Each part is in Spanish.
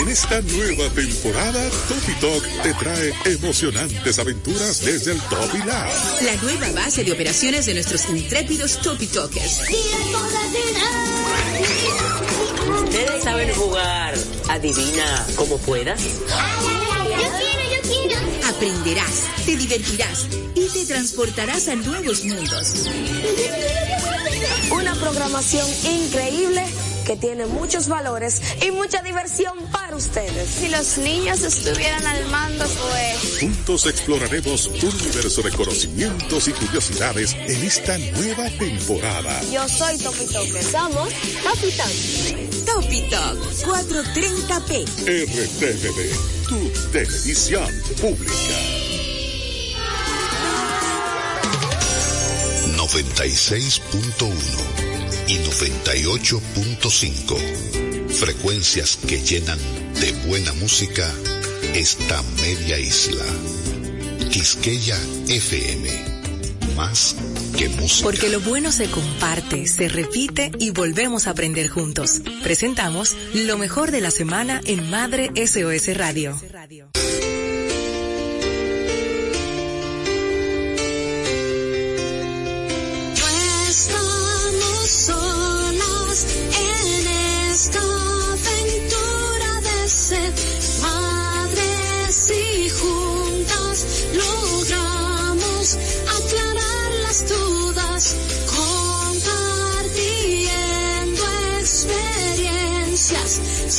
En esta nueva temporada, Topi Talk te trae emocionantes aventuras desde el Topi Lab. La nueva base de operaciones de nuestros intrépidos Topi Talkers. Ustedes saben jugar. Adivina como puedas. Yo quiero, yo quiero. Aprenderás, te divertirás y te transportarás a nuevos mundos. Una programación increíble que tiene muchos valores y mucha diversión para ustedes. Si los niños estuvieran al mando, pues... Juntos exploraremos un universo de conocimientos y curiosidades en esta nueva temporada. Yo soy Topi Toque. Somos Topi Talk. Topi Talk 430p. RTVD, tu televisión pública. 96.1 y 98.5. Frecuencias que llenan de buena música esta media isla. Quisqueya FM. Más que música. Porque lo bueno se comparte, se repite y volvemos a aprender juntos. Presentamos lo mejor de la semana en Madre SOS Radio.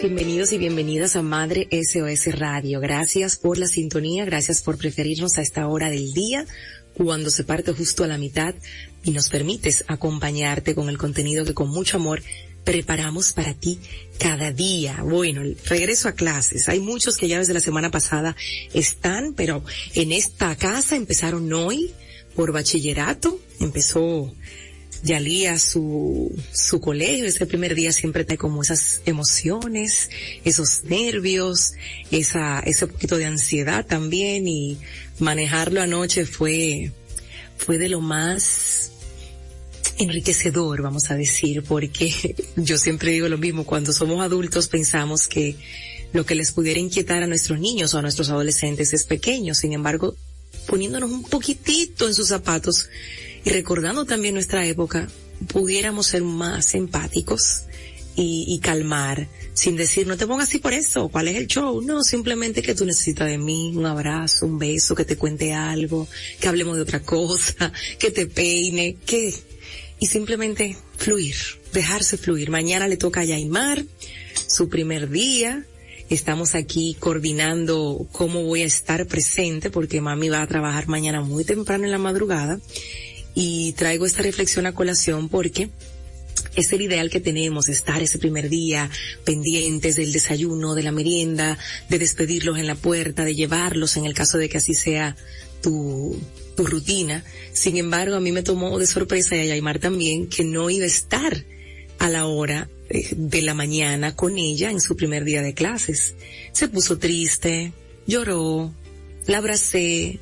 Bienvenidos y bienvenidas a Madre SOS Radio. Gracias por la sintonía, gracias por preferirnos a esta hora del día, cuando se parte justo a la mitad y nos permites acompañarte con el contenido que con mucho amor preparamos para ti cada día. Bueno, regreso a clases. Hay muchos que ya desde la semana pasada están, pero en esta casa empezaron hoy por bachillerato. Empezó Yalía su, su colegio, ese primer día siempre trae como esas emociones, esos nervios, esa, ese poquito de ansiedad también y manejarlo anoche fue, fue de lo más enriquecedor, vamos a decir, porque yo siempre digo lo mismo, cuando somos adultos pensamos que lo que les pudiera inquietar a nuestros niños o a nuestros adolescentes es pequeño, sin embargo, poniéndonos un poquitito en sus zapatos, y recordando también nuestra época, pudiéramos ser más empáticos y, calmar, sin decir, no te pongas así por eso, ¿cuál es el show? No, simplemente que tú necesitas de mí, un abrazo, un beso, que te cuente algo, que hablemos de otra cosa, que te peine, que, y simplemente fluir, dejarse fluir. Mañana le toca a Yaimar, su primer día, Estamos aquí coordinando cómo voy a estar presente porque mami va a trabajar mañana muy temprano en la madrugada y traigo esta reflexión a colación porque es el ideal que tenemos, estar ese primer día pendientes del desayuno, de la merienda, de despedirlos en la puerta, de llevarlos en el caso de que así sea tu, tu rutina. Sin embargo, a mí me tomó de sorpresa y a Yaimar también que no iba a estar a la hora de la mañana con ella en su primer día de clases. Se puso triste, lloró, la abracé,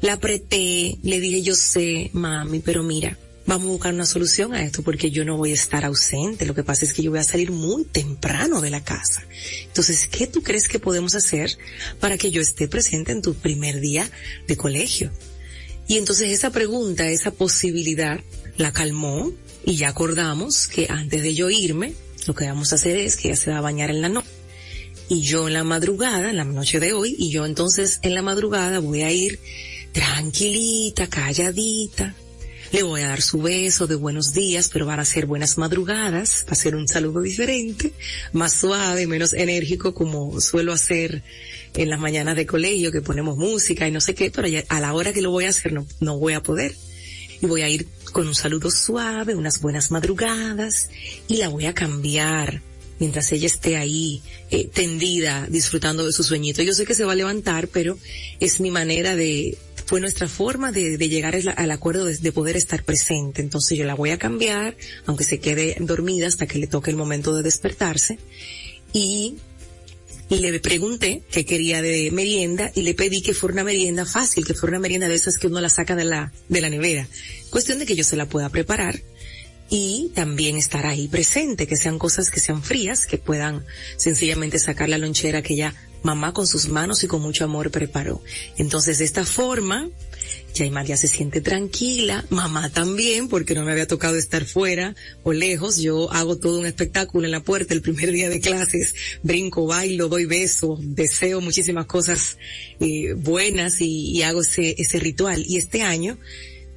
la apreté, le dije yo sé, mami, pero mira, vamos a buscar una solución a esto porque yo no voy a estar ausente. Lo que pasa es que yo voy a salir muy temprano de la casa. Entonces, ¿qué tú crees que podemos hacer para que yo esté presente en tu primer día de colegio? Y entonces esa pregunta, esa posibilidad, la calmó y ya acordamos que antes de yo irme, lo que vamos a hacer es que ella se va a bañar en la noche. Y yo en la madrugada, en la noche de hoy, y yo entonces en la madrugada voy a ir tranquilita, calladita, le voy a dar su beso de buenos días, pero van a ser buenas madrugadas, va a ser un saludo diferente, más suave, menos enérgico como suelo hacer en las mañanas de colegio que ponemos música y no sé qué, pero a la hora que lo voy a hacer no, no voy a poder. Y voy a ir con un saludo suave, unas buenas madrugadas y la voy a cambiar mientras ella esté ahí eh, tendida disfrutando de su sueñito. Yo sé que se va a levantar, pero es mi manera de, fue nuestra forma de, llegar al acuerdo de, de, poder estar presente. Entonces yo la voy a cambiar, aunque se quede dormida hasta que le toque el momento de despertarse. Y le pregunté qué quería de merienda y le pedí que fuera una merienda fácil, que fuera una merienda de esas que uno la saca de la, de la nevera. Cuestión de que yo se la pueda preparar y también estar ahí presente, que sean cosas que sean frías, que puedan sencillamente sacar la lonchera que ya mamá con sus manos y con mucho amor preparó. Entonces de esta forma, Yaimar ya se siente tranquila, mamá también, porque no me había tocado estar fuera o lejos. Yo hago todo un espectáculo en la puerta el primer día de clases, brinco, bailo, doy besos, deseo muchísimas cosas eh, buenas y, hago ese ritual. Y este año,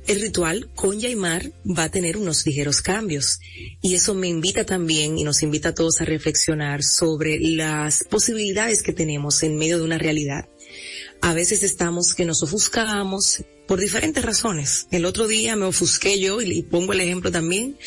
el ritual con Yaimar va a tener unos ligeros cambios y eso me invita también y nos invita a todos a reflexionar sobre las posibilidades que tenemos en medio de una realidad. A veces estamos que nos ofuscamos por diferentes razones. El otro día me ofusqué yo y, pongo el ejemplo también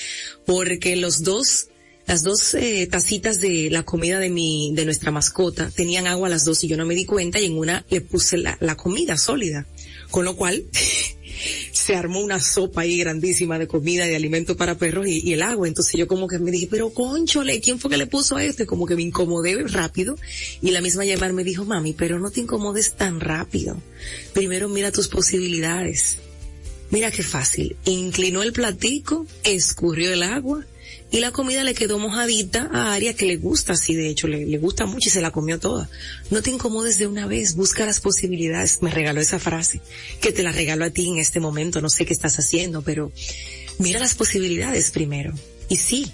porque los dos las dos eh, tacitas de la comida de mi, de nuestra mascota tenían agua las dos y yo no me di cuenta y en una le puse la, la comida sólida. Con lo cual, se armó una sopa ahí grandísima de comida, de alimento para perros y, y, el agua. Entonces yo como que me dije, pero conchole, ¿quién fue que le puso esto? Y como que me incomodé rápido. Y la misma Yamar me dijo, mami, pero no te incomodes tan rápido. Primero mira tus posibilidades. Mira qué fácil. Inclinó el platico, escurrió el agua y la comida le quedó mojadita a Aria que le gusta así, de hecho, le, le, gusta mucho y se la comió toda. No te incomodes de una vez, busca las posibilidades. Me regaló esa frase, que te la regalo a ti en este momento, no sé qué estás haciendo, pero mira las posibilidades primero. Y sí,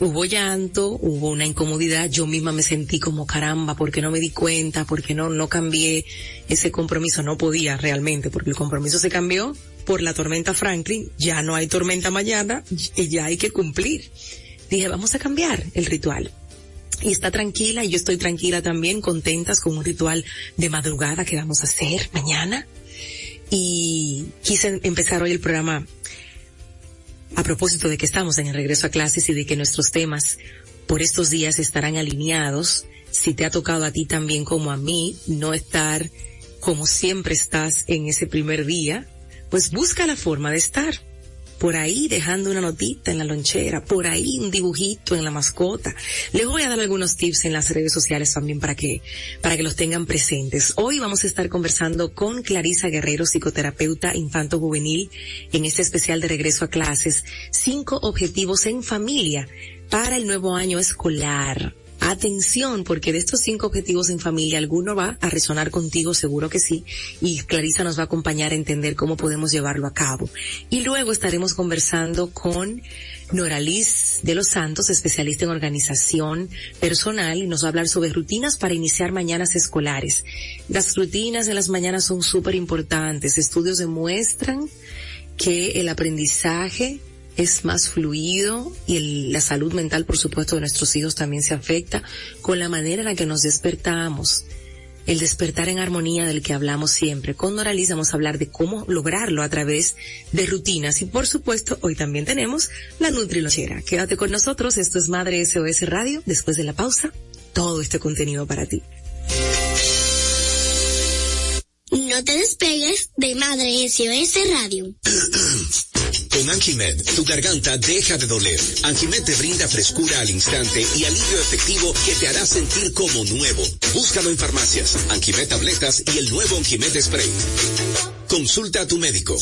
hubo llanto, hubo una incomodidad, yo misma me sentí como caramba, porque no me di cuenta, porque no, no cambié ese compromiso, no podía realmente, porque el compromiso se cambió por la tormenta Franklin, ya no hay tormenta mañana y ya hay que cumplir. Dije, vamos a cambiar el ritual. Y está tranquila y yo estoy tranquila también, contentas con un ritual de madrugada que vamos a hacer mañana. Y quise empezar hoy el programa a propósito de que estamos en el regreso a clases y de que nuestros temas por estos días estarán alineados. Si te ha tocado a ti también como a mí no estar como siempre estás en ese primer día, pues busca la forma de estar. Por ahí dejando una notita en la lonchera, por ahí un dibujito en la mascota. Les voy a dar algunos tips en las redes sociales también para que, para que los tengan presentes. Hoy vamos a estar conversando con Clarisa Guerrero, psicoterapeuta infanto juvenil, en este especial de regreso a clases. Cinco objetivos en familia para el nuevo año escolar. Atención, porque de estos cinco objetivos en familia, alguno va a resonar contigo, seguro que sí, y Clarisa nos va a acompañar a entender cómo podemos llevarlo a cabo. Y luego estaremos conversando con Noraliz de los Santos, especialista en organización personal, y nos va a hablar sobre rutinas para iniciar mañanas escolares. Las rutinas de las mañanas son súper importantes. Estudios demuestran que el aprendizaje es más fluido y el, la salud mental, por supuesto, de nuestros hijos también se afecta con la manera en la que nos despertamos. El despertar en armonía del que hablamos siempre. Con Noralis vamos a hablar de cómo lograrlo a través de rutinas y por supuesto hoy también tenemos la Nutrilochera. Quédate con nosotros, esto es Madre SOS Radio. Después de la pausa, todo este contenido para ti. No te despegues de Madre SOS Radio. Con Anjimed, tu garganta deja de doler. Anjimed te brinda frescura al instante y alivio efectivo que te hará sentir como nuevo. Búscalo en farmacias, Anjimed tabletas y el nuevo Anjimed spray. Consulta a tu médico.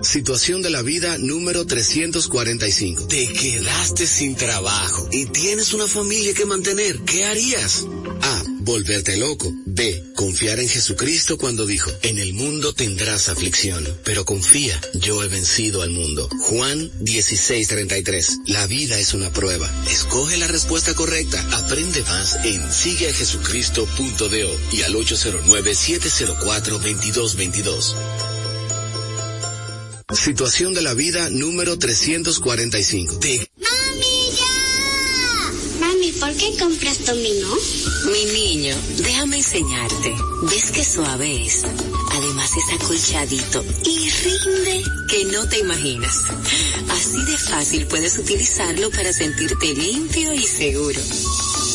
Situación de la vida número 345. Te quedaste sin trabajo y tienes una familia que mantener. ¿Qué harías? A. Volverte loco. B. Confiar en Jesucristo cuando dijo, en el mundo tendrás aflicción, pero confía, yo he vencido al mundo. Juan 16:33. La vida es una prueba. Escoge la respuesta correcta. Aprende más en sigueajesucristo.do y al 809-704-2222. Situación de la vida número 345. ¿por qué compras dominó? Mi niño, déjame enseñarte. ¿Ves qué suave es? Además es acolchadito y rinde que no te imaginas. Así de fácil puedes utilizarlo para sentirte limpio y seguro.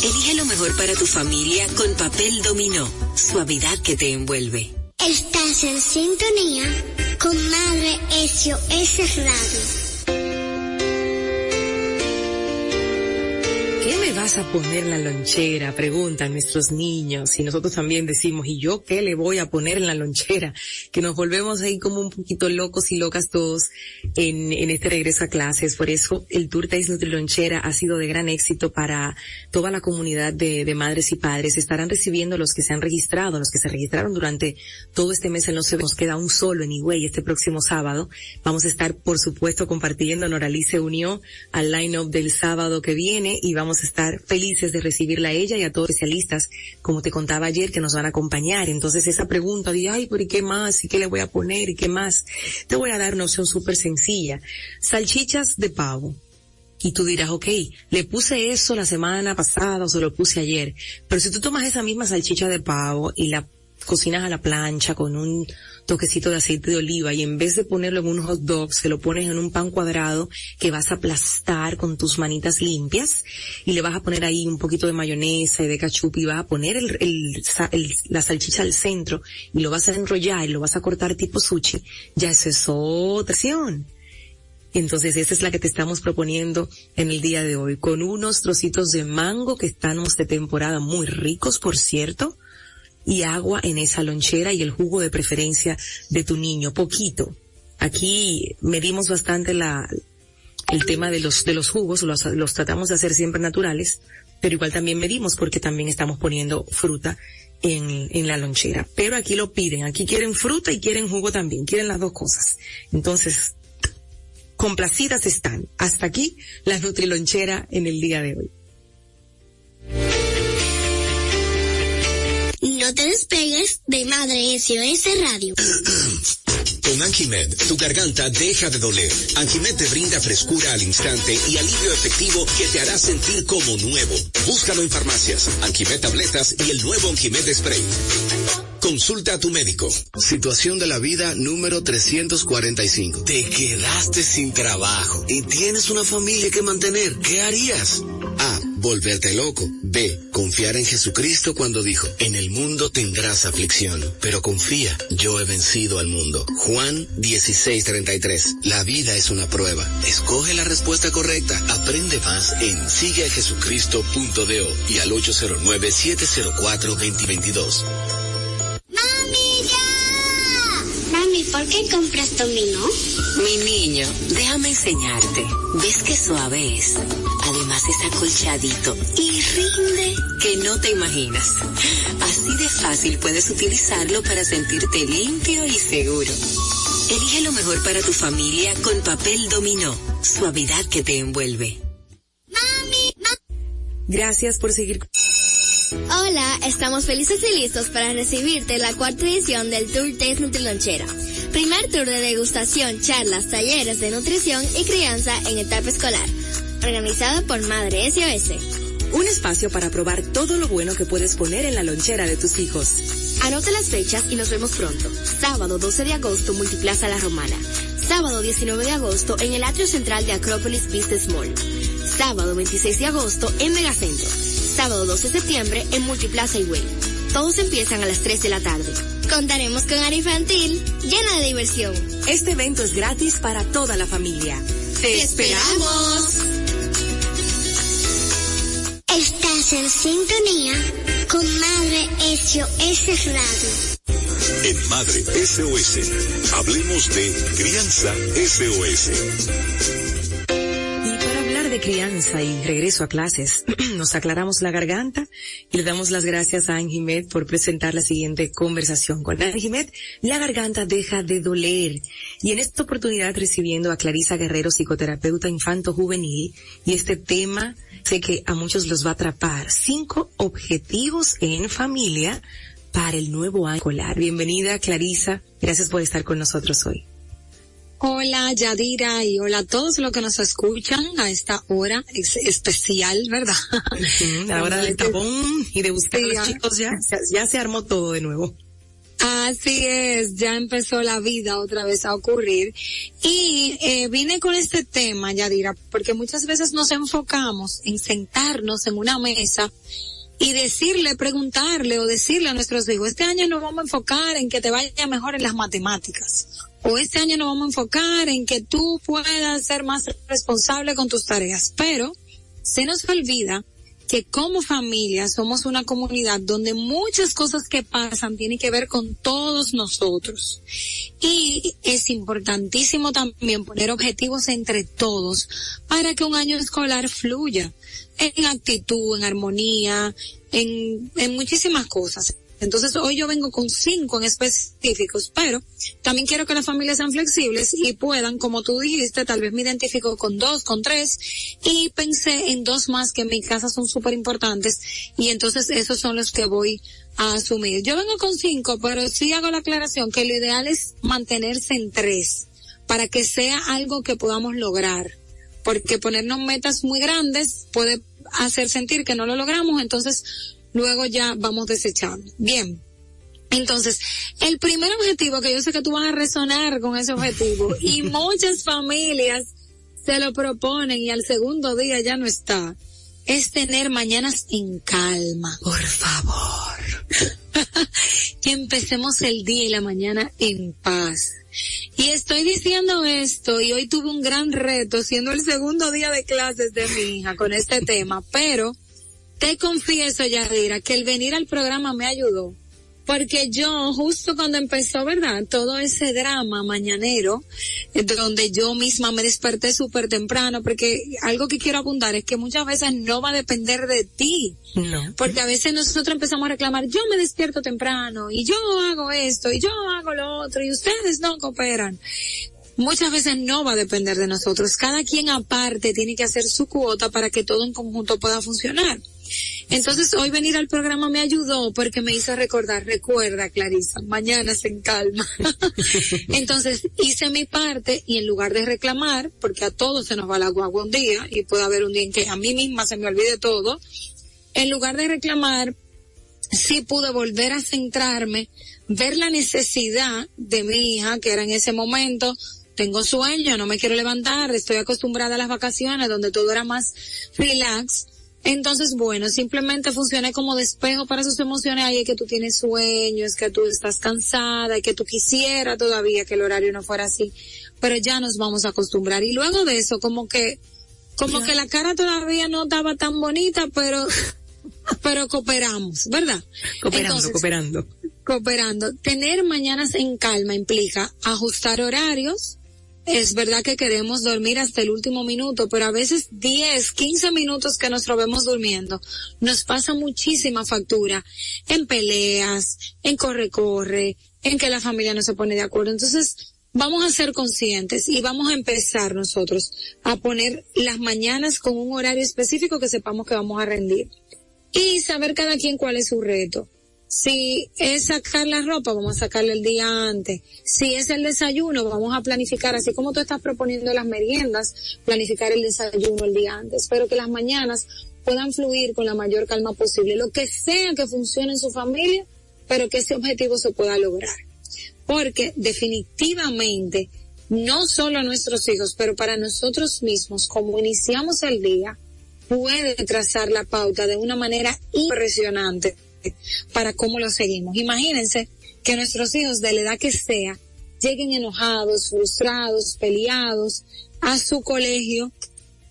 Elige lo mejor para tu familia con papel dominó. Suavidad que te envuelve. Estás en sintonía con Madre SOS Radio. Vas a poner en la lonchera? Preguntan nuestros niños y nosotros también decimos, ¿y yo qué le voy a poner en la lonchera? Que nos volvemos ahí como un poquito locos y locas todos en, en este regreso a clases. Por eso el Tour Taste Nutri Lonchera ha sido de gran éxito para toda la comunidad de, de madres y padres. Estarán recibiendo los que se han registrado, los que se registraron durante todo este mes en los Nos queda un solo en Higüey este próximo sábado. Vamos a estar, por supuesto, compartiendo. Noralice se unió al line-up del sábado que viene y vamos a estar felices de recibirla a ella y a todos los especialistas, como te contaba ayer, que nos van a acompañar. Entonces esa pregunta de, ay, pero ¿y qué más? ¿Y qué le voy a poner? ¿Y qué más? Te voy a dar una opción súper sencilla. Salchichas de pavo. Y tú dirás, ok, le puse eso la semana pasada o se lo puse ayer. Pero si tú tomas esa misma salchicha de pavo y la cocinas a la plancha con un toquecito de aceite de oliva y en vez de ponerlo en un hot dog, se lo pones en un pan cuadrado que vas a aplastar con tus manitas limpias y le vas a poner ahí un poquito de mayonesa y de ketchup y vas a poner el, la salchicha al centro y lo vas a enrollar y lo vas a cortar tipo sushi, ya eso es otra acción. Entonces esa es la que te estamos proponiendo en el día de hoy, con unos trocitos de mango que estamos de temporada muy ricos, por cierto, y agua en esa lonchera y el jugo de preferencia de tu niño, poquito. Aquí medimos bastante la, el tema de los, de los jugos, los, los tratamos de hacer siempre naturales, pero igual también medimos porque también estamos poniendo fruta en, en la lonchera. Pero aquí lo piden, aquí quieren fruta y quieren jugo también, quieren las dos cosas. Entonces, complacidas están. Hasta aquí la Nutrilonchera en el día de hoy. No te despegues de Madre SOS Radio. Con Anjimed, tu garganta deja de doler. Anjimed te brinda frescura al instante y alivio efectivo que te hará sentir como nuevo. Búscalo en farmacias, Anjimed tabletas y el nuevo Anjimed Spray. Consulta a tu médico. Situación de la vida número 345. Te quedaste sin trabajo y tienes una familia que mantener. ¿Qué harías? A. Volverte loco. B. Confiar en Jesucristo cuando dijo, en el mundo tendrás aflicción, pero confía, yo he vencido al mundo. Juan 16:33. La vida es una prueba. Escoge la respuesta correcta. Aprende más en sigueajesucristo.do y al 809-704-2022. ¿por qué compras dominó? Mi niño, déjame enseñarte. ¿Ves qué suave es? Además es acolchadito y rinde que no te imaginas. Así de fácil puedes utilizarlo para sentirte limpio y seguro. Elige lo mejor para tu familia con papel dominó. Suavidad que te envuelve. Mami, Gracias por seguir. Hola, estamos felices y listos para recibirte la cuarta edición del Tour Taste Nutrilonchera. Primer tour de degustación, charlas, talleres de nutrición y crianza en etapa escolar. Organizado por Madre SOS. Un espacio para probar todo lo bueno que puedes poner en la lonchera de tus hijos. Anote las fechas y nos vemos pronto. Sábado 12 de agosto, Multiplaza La Romana. Sábado 19 de agosto en el atrio central de Acropolis Business Mall. Sábado 26 de agosto en Megacentro. Sábado 12 de septiembre en Multiplaza Higüey. Todos empiezan a las 3 de la tarde. Contaremos con área infantil llena de diversión. Este evento es gratis para toda la familia. ¡Te esperamos! Estás en sintonía con Madre SOS Radio. En Madre SOS, hablemos de crianza SOS. Y para hablar de crianza y regreso a clases, nos aclaramos la garganta y le damos las gracias a Anjimet por presentar la siguiente conversación. Con Anjimet, la garganta deja de doler. Y en esta oportunidad recibiendo a Clarisa Guerrero, psicoterapeuta infanto juvenil, y este tema sé que a muchos los va a atrapar. Cinco objetivos en familia para el nuevo año escolar. Bienvenida Clarisa, gracias por estar con nosotros hoy. Hola Yadira y hola a todos los que nos escuchan a esta hora especial, ¿verdad? la hora del tapón y de buscar a los chicos ya, ya se armó todo de nuevo. Así es, ya empezó la vida otra vez a ocurrir. Y eh, vine con este tema, Yadira, porque muchas veces nos enfocamos en sentarnos en una mesa y decirle, preguntarle o decirle a nuestros hijos, este año nos vamos a enfocar en que te vaya mejor en las matemáticas o este año nos vamos a enfocar en que tú puedas ser más responsable con tus tareas, pero se nos olvida que como familia somos una comunidad donde muchas cosas que pasan tienen que ver con todos nosotros. Y es importantísimo también poner objetivos entre todos para que un año escolar fluya en actitud, en armonía, en, en muchísimas cosas. Entonces hoy yo vengo con cinco en específicos, pero también quiero que las familias sean flexibles y puedan, como tú dijiste, tal vez me identifico con dos, con tres, y pensé en dos más que en mi casa son súper importantes, y entonces esos son los que voy a asumir. Yo vengo con cinco, pero sí hago la aclaración que lo ideal es mantenerse en tres, para que sea algo que podamos lograr, porque ponernos metas muy grandes puede hacer sentir que no lo logramos, entonces luego ya vamos desechando. Bien. Entonces, el primer objetivo, que yo sé que tú vas a resonar con ese objetivo, y muchas familias se lo proponen y al segundo día ya no está, es tener mañanas en calma. Por favor. que empecemos el día y la mañana en paz. Y estoy diciendo esto y hoy tuve un gran reto siendo el segundo día de clases de mi hija con este tema, pero te confieso, Yadira, que el venir al programa me ayudó. Porque yo, justo cuando empezó, ¿verdad? Todo ese drama mañanero, eh, donde yo misma me desperté súper temprano, porque algo que quiero apuntar es que muchas veces no va a depender de ti. No. Porque a veces nosotros empezamos a reclamar, yo me despierto temprano, y yo hago esto, y yo hago lo otro, y ustedes no cooperan muchas veces no va a depender de nosotros. Cada quien aparte tiene que hacer su cuota para que todo en conjunto pueda funcionar. Entonces hoy venir al programa me ayudó porque me hizo recordar, recuerda Clarisa, mañana se en calma. Entonces hice mi parte y en lugar de reclamar, porque a todos se nos va la guagua un día y puede haber un día en que a mí misma se me olvide todo, en lugar de reclamar, sí pude volver a centrarme, ver la necesidad de mi hija, que era en ese momento, tengo sueño, no me quiero levantar, estoy acostumbrada a las vacaciones donde todo era más relax entonces, bueno, simplemente funcione como despejo para sus emociones. Ahí es que tú tienes sueño, es que tú estás cansada, y que tú quisieras todavía que el horario no fuera así. Pero ya nos vamos a acostumbrar. Y luego de eso, como que, como que la cara todavía no estaba tan bonita, pero, pero cooperamos, ¿verdad? Cooperando, cooperando. Cooperando. Tener mañanas en calma implica ajustar horarios, es verdad que queremos dormir hasta el último minuto, pero a veces 10, 15 minutos que nos robemos durmiendo nos pasa muchísima factura en peleas, en corre-corre, en que la familia no se pone de acuerdo. Entonces, vamos a ser conscientes y vamos a empezar nosotros a poner las mañanas con un horario específico que sepamos que vamos a rendir. Y saber cada quien cuál es su reto. Si es sacar la ropa, vamos a sacarle el día antes. Si es el desayuno, vamos a planificar, así como tú estás proponiendo las meriendas, planificar el desayuno el día antes. Pero que las mañanas puedan fluir con la mayor calma posible. Lo que sea que funcione en su familia, pero que ese objetivo se pueda lograr. Porque definitivamente, no solo a nuestros hijos, pero para nosotros mismos, como iniciamos el día, puede trazar la pauta de una manera impresionante para cómo lo seguimos. Imagínense que nuestros hijos de la edad que sea lleguen enojados, frustrados, peleados a su colegio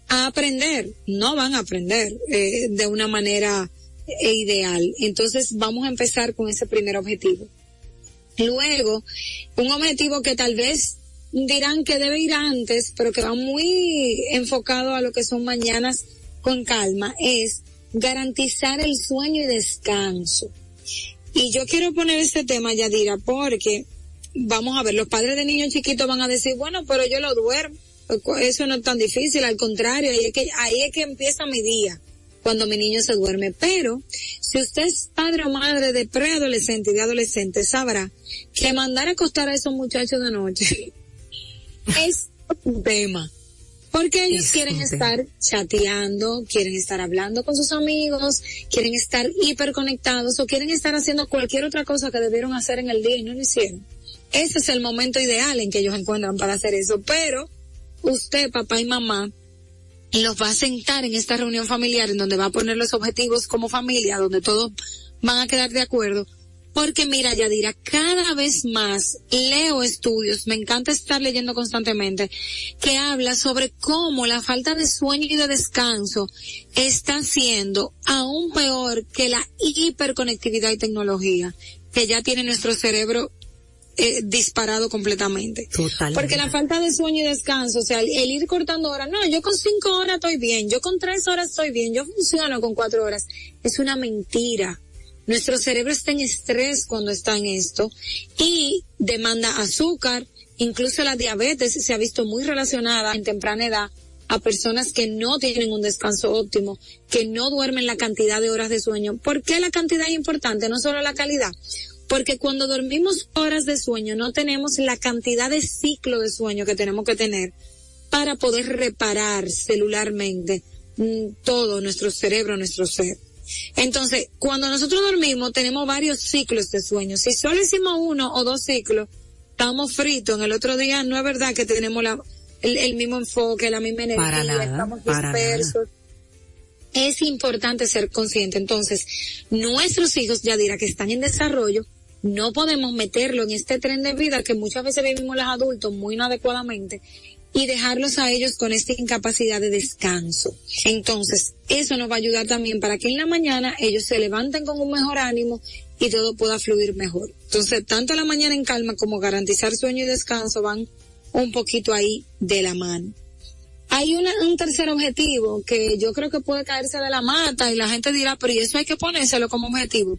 a aprender. No van a aprender eh, de una manera eh, ideal. Entonces vamos a empezar con ese primer objetivo. Luego, un objetivo que tal vez dirán que debe ir antes, pero que va muy enfocado a lo que son mañanas con calma, es garantizar el sueño y descanso. Y yo quiero poner este tema, Yadira, porque vamos a ver, los padres de niños chiquitos van a decir, bueno, pero yo lo duermo. Eso no es tan difícil, al contrario, ahí es que, ahí es que empieza mi día, cuando mi niño se duerme. Pero, si usted es padre o madre de preadolescente y de adolescente, sabrá que mandar a acostar a esos muchachos de noche es un tema. Porque ellos quieren estar chateando, quieren estar hablando con sus amigos, quieren estar hiperconectados o quieren estar haciendo cualquier otra cosa que debieron hacer en el día y no lo hicieron. Ese es el momento ideal en que ellos encuentran para hacer eso. Pero usted, papá y mamá, los va a sentar en esta reunión familiar en donde va a poner los objetivos como familia, donde todos van a quedar de acuerdo porque mira, Yadira, cada vez más leo estudios, me encanta estar leyendo constantemente, que habla sobre cómo la falta de sueño y de descanso está siendo aún peor que la hiperconectividad y tecnología que ya tiene nuestro cerebro eh, disparado completamente. Totalmente. Porque la falta de sueño y descanso, o sea, el, ir cortando horas, no, yo con cinco horas estoy bien, yo con tres horas estoy bien, yo funciono con cuatro horas, es una mentira nuestro cerebro está en estrés cuando está en esto y demanda azúcar. Incluso la diabetes se ha visto muy relacionada en temprana edad a personas que no tienen un descanso óptimo, que no duermen la cantidad de horas de sueño. ¿Por qué la cantidad es importante? No solo la calidad. Porque cuando dormimos horas de sueño no tenemos la cantidad de ciclo de sueño que tenemos que tener para poder reparar celularmente mm, todo nuestro cerebro, nuestro ser. Entonces, cuando nosotros dormimos, tenemos varios ciclos de sueño. Si solo hicimos uno o dos ciclos, estamos fritos. En el otro día no es verdad que tenemos la, el, mismo enfoque, la misma energía, estamos dispersos. Es importante ser consciente. Entonces, nuestros hijos, ya dirá que están en desarrollo, no podemos meterlo en este tren de vida que muchas veces vivimos los adultos muy inadecuadamente y dejarlos a ellos con esta incapacidad de descanso. Entonces, eso nos va a ayudar también para que en la mañana ellos se levanten con un mejor ánimo y todo pueda fluir mejor. Entonces, tanto la mañana en calma como garantizar sueño y descanso van un poquito ahí de la mano. Hay un tercer objetivo que yo creo que puede caerse de la mata y la gente dirá, pero y eso hay que ponérselo como objetivo.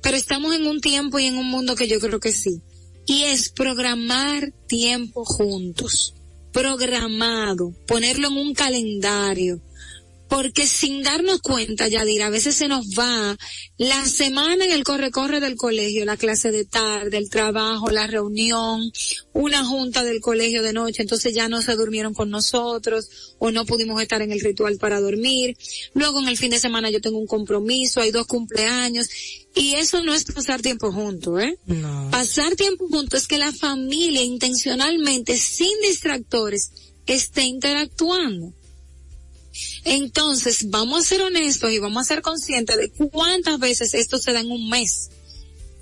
Pero estamos en un tiempo y en un mundo que yo creo que sí. Y es programar tiempo juntos programado, ponerlo en un calendario, porque sin darnos cuenta, Yadir, a veces se nos va la semana en el corre-corre del colegio, la clase de tarde, el trabajo, la reunión, una junta del colegio de noche, entonces ya no se durmieron con nosotros o no pudimos estar en el ritual para dormir. Luego en el fin de semana yo tengo un compromiso, hay dos cumpleaños y eso no es pasar tiempo juntos, ¿eh? No. Pasar tiempo juntos es que la familia intencionalmente, sin distractores, esté interactuando. Entonces, vamos a ser honestos y vamos a ser conscientes de cuántas veces esto se da en un mes.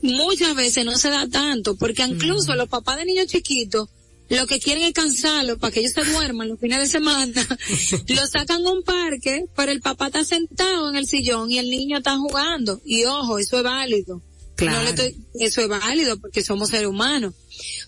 Muchas veces no se da tanto, porque incluso los papás de niños chiquitos lo que quieren es cansarlo para que ellos se duerman los fines de semana, lo sacan a un parque, pero el papá está sentado en el sillón y el niño está jugando. Y ojo, eso es válido. Claro. eso es válido porque somos seres humanos.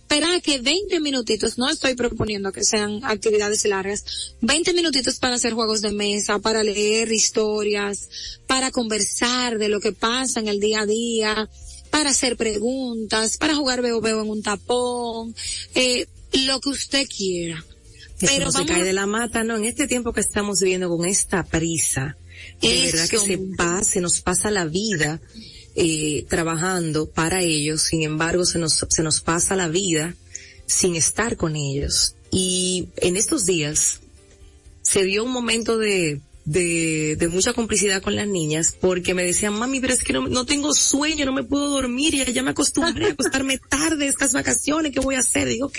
Pero que 20 minutitos, no estoy proponiendo que sean actividades largas, 20 minutitos para hacer juegos de mesa, para leer historias, para conversar de lo que pasa en el día a día, para hacer preguntas, para jugar veo veo en un tapón, eh, lo que usted quiera. Pero no se cae de la mata, no, en este tiempo que estamos viviendo con esta prisa, de verdad que se pasa, nos pasa la vida eh, trabajando para ellos, sin embargo se nos, se nos pasa la vida sin estar con ellos. Y en estos días se dio un momento de, de, de mucha complicidad con las niñas porque me decían, mami, pero es que no, no tengo sueño, no me puedo dormir y ya me acostumbré a acostarme tarde estas vacaciones, ¿qué voy a hacer? Digo, ok,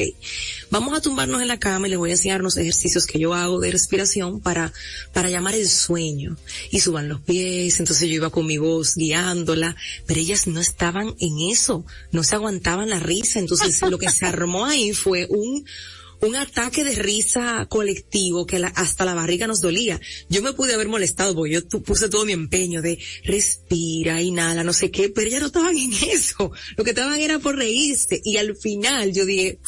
vamos a tumbarnos en la cama y les voy a enseñar unos ejercicios que yo hago de respiración para, para llamar el sueño. Y suban los pies, entonces yo iba con mi voz guiándola, pero ellas no estaban en eso, no se aguantaban la risa, entonces lo que se armó ahí fue un, un ataque de risa colectivo que hasta la barriga nos dolía. Yo me pude haber molestado porque yo puse todo mi empeño de respira, inhala, no sé qué, pero ya no estaban en eso. Lo que estaban era por reírse. Y al final yo dije,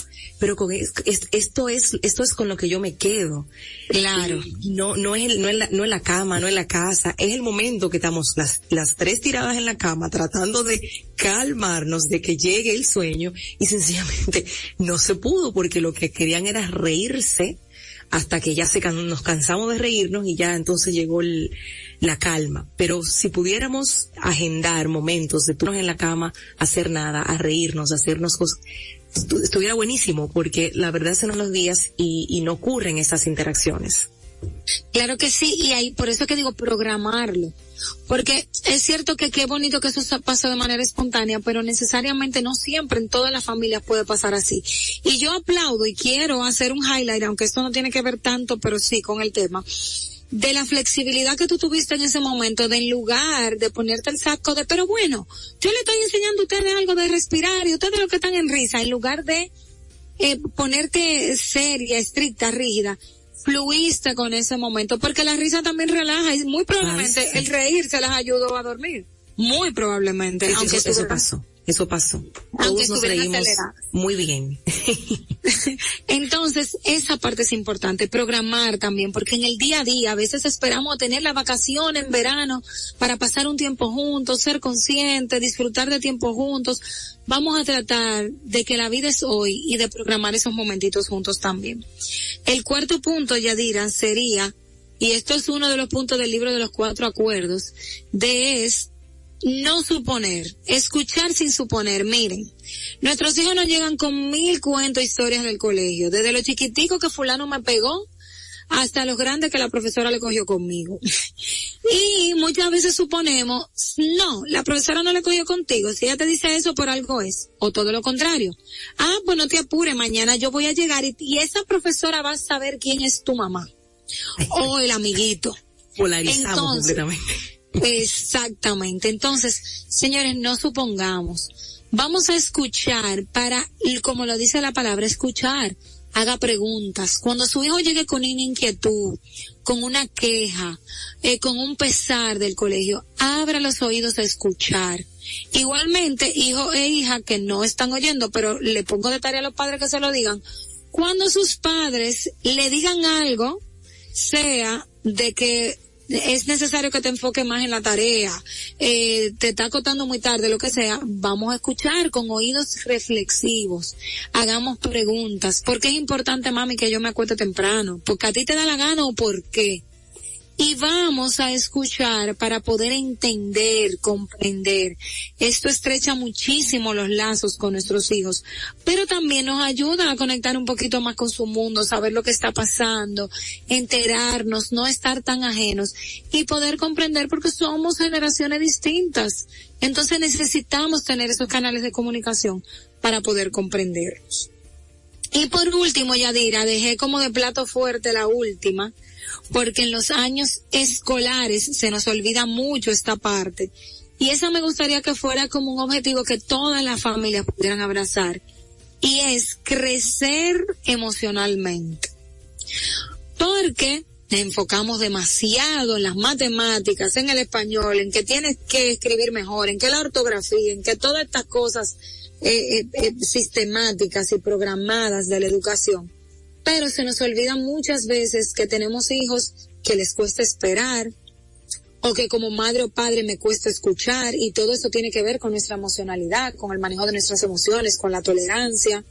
pero con esto es esto es con lo que yo me quedo. Claro. no no es no es la, no es la cama, no es la casa, es el momento que estamos las las tres tiradas en la cama tratando de calmarnos de que llegue el sueño y sencillamente no se pudo porque lo que querían era reírse hasta que ya se nos cansamos de reírnos y ya entonces llegó la calma. Pero si pudiéramos agendar momentos de turnos en la cama, hacer nada, a reírnos, a hacernos cosas, estuviera buenísimo porque la verdad son los días y, y no ocurren esas interacciones. Claro que sí, y ahí, por eso que digo programarlo. Porque es cierto que qué bonito que eso pase de manera espontánea, pero necesariamente no siempre en todas las familias puede pasar así. Y yo aplaudo y quiero hacer un highlight, aunque esto no tiene que ver tanto, pero sí con el tema, de la flexibilidad que tú tuviste en ese momento, de en lugar de ponerte el saco de, pero bueno, yo le estoy enseñando a ustedes algo de respirar y ustedes lo que están en risa, en lugar de eh, ponerte seria, estricta, rígida, fluiste con ese momento, porque la risa también relaja y muy probablemente el reír se las ayudó a dormir. Muy probablemente. aunque eso pasó. Eso pasó. Todos nos reímos muy bien. Entonces, esa parte es importante, programar también, porque en el día a día a veces esperamos tener la vacación en verano para pasar un tiempo juntos, ser conscientes, disfrutar de tiempo juntos. Vamos a tratar de que la vida es hoy y de programar esos momentitos juntos también. El cuarto punto, Yadira, sería, y esto es uno de los puntos del libro de los cuatro acuerdos, de es no suponer, escuchar sin suponer. Miren, nuestros hijos nos llegan con mil cuentos, historias del colegio, desde lo chiquitico que fulano me pegó hasta los grandes que la profesora le cogió conmigo. y muchas veces suponemos, no, la profesora no le cogió contigo, si ella te dice eso por algo es, o todo lo contrario. Ah, pues no te apures, mañana yo voy a llegar y, y esa profesora va a saber quién es tu mamá. o el amiguito. Polarizamos completamente Exactamente. Entonces, señores, no supongamos. Vamos a escuchar para, como lo dice la palabra, escuchar. Haga preguntas. Cuando su hijo llegue con una inquietud, con una queja, eh, con un pesar del colegio, abra los oídos a escuchar. Igualmente, hijo e hija que no están oyendo, pero le pongo de tarea a los padres que se lo digan. Cuando sus padres le digan algo, sea de que es necesario que te enfoques más en la tarea, eh, te está acotando muy tarde, lo que sea, vamos a escuchar con oídos reflexivos, hagamos preguntas, ¿por qué es importante mami que yo me acueste temprano? ¿Porque a ti te da la gana o por qué? Y vamos a escuchar para poder entender, comprender. Esto estrecha muchísimo los lazos con nuestros hijos, pero también nos ayuda a conectar un poquito más con su mundo, saber lo que está pasando, enterarnos, no estar tan ajenos y poder comprender porque somos generaciones distintas. Entonces necesitamos tener esos canales de comunicación para poder comprendernos. Y por último, Yadira, dejé como de plato fuerte la última, porque en los años escolares se nos olvida mucho esta parte. Y esa me gustaría que fuera como un objetivo que todas las familias pudieran abrazar. Y es crecer emocionalmente. Porque enfocamos demasiado en las matemáticas, en el español, en que tienes que escribir mejor, en que la ortografía, en que todas estas cosas eh, eh, eh sistemáticas y programadas de la educación pero se nos olvida muchas veces que tenemos hijos que les cuesta esperar o que como madre o padre me cuesta escuchar y todo eso tiene que ver con nuestra emocionalidad, con el manejo de nuestras emociones, con la tolerancia.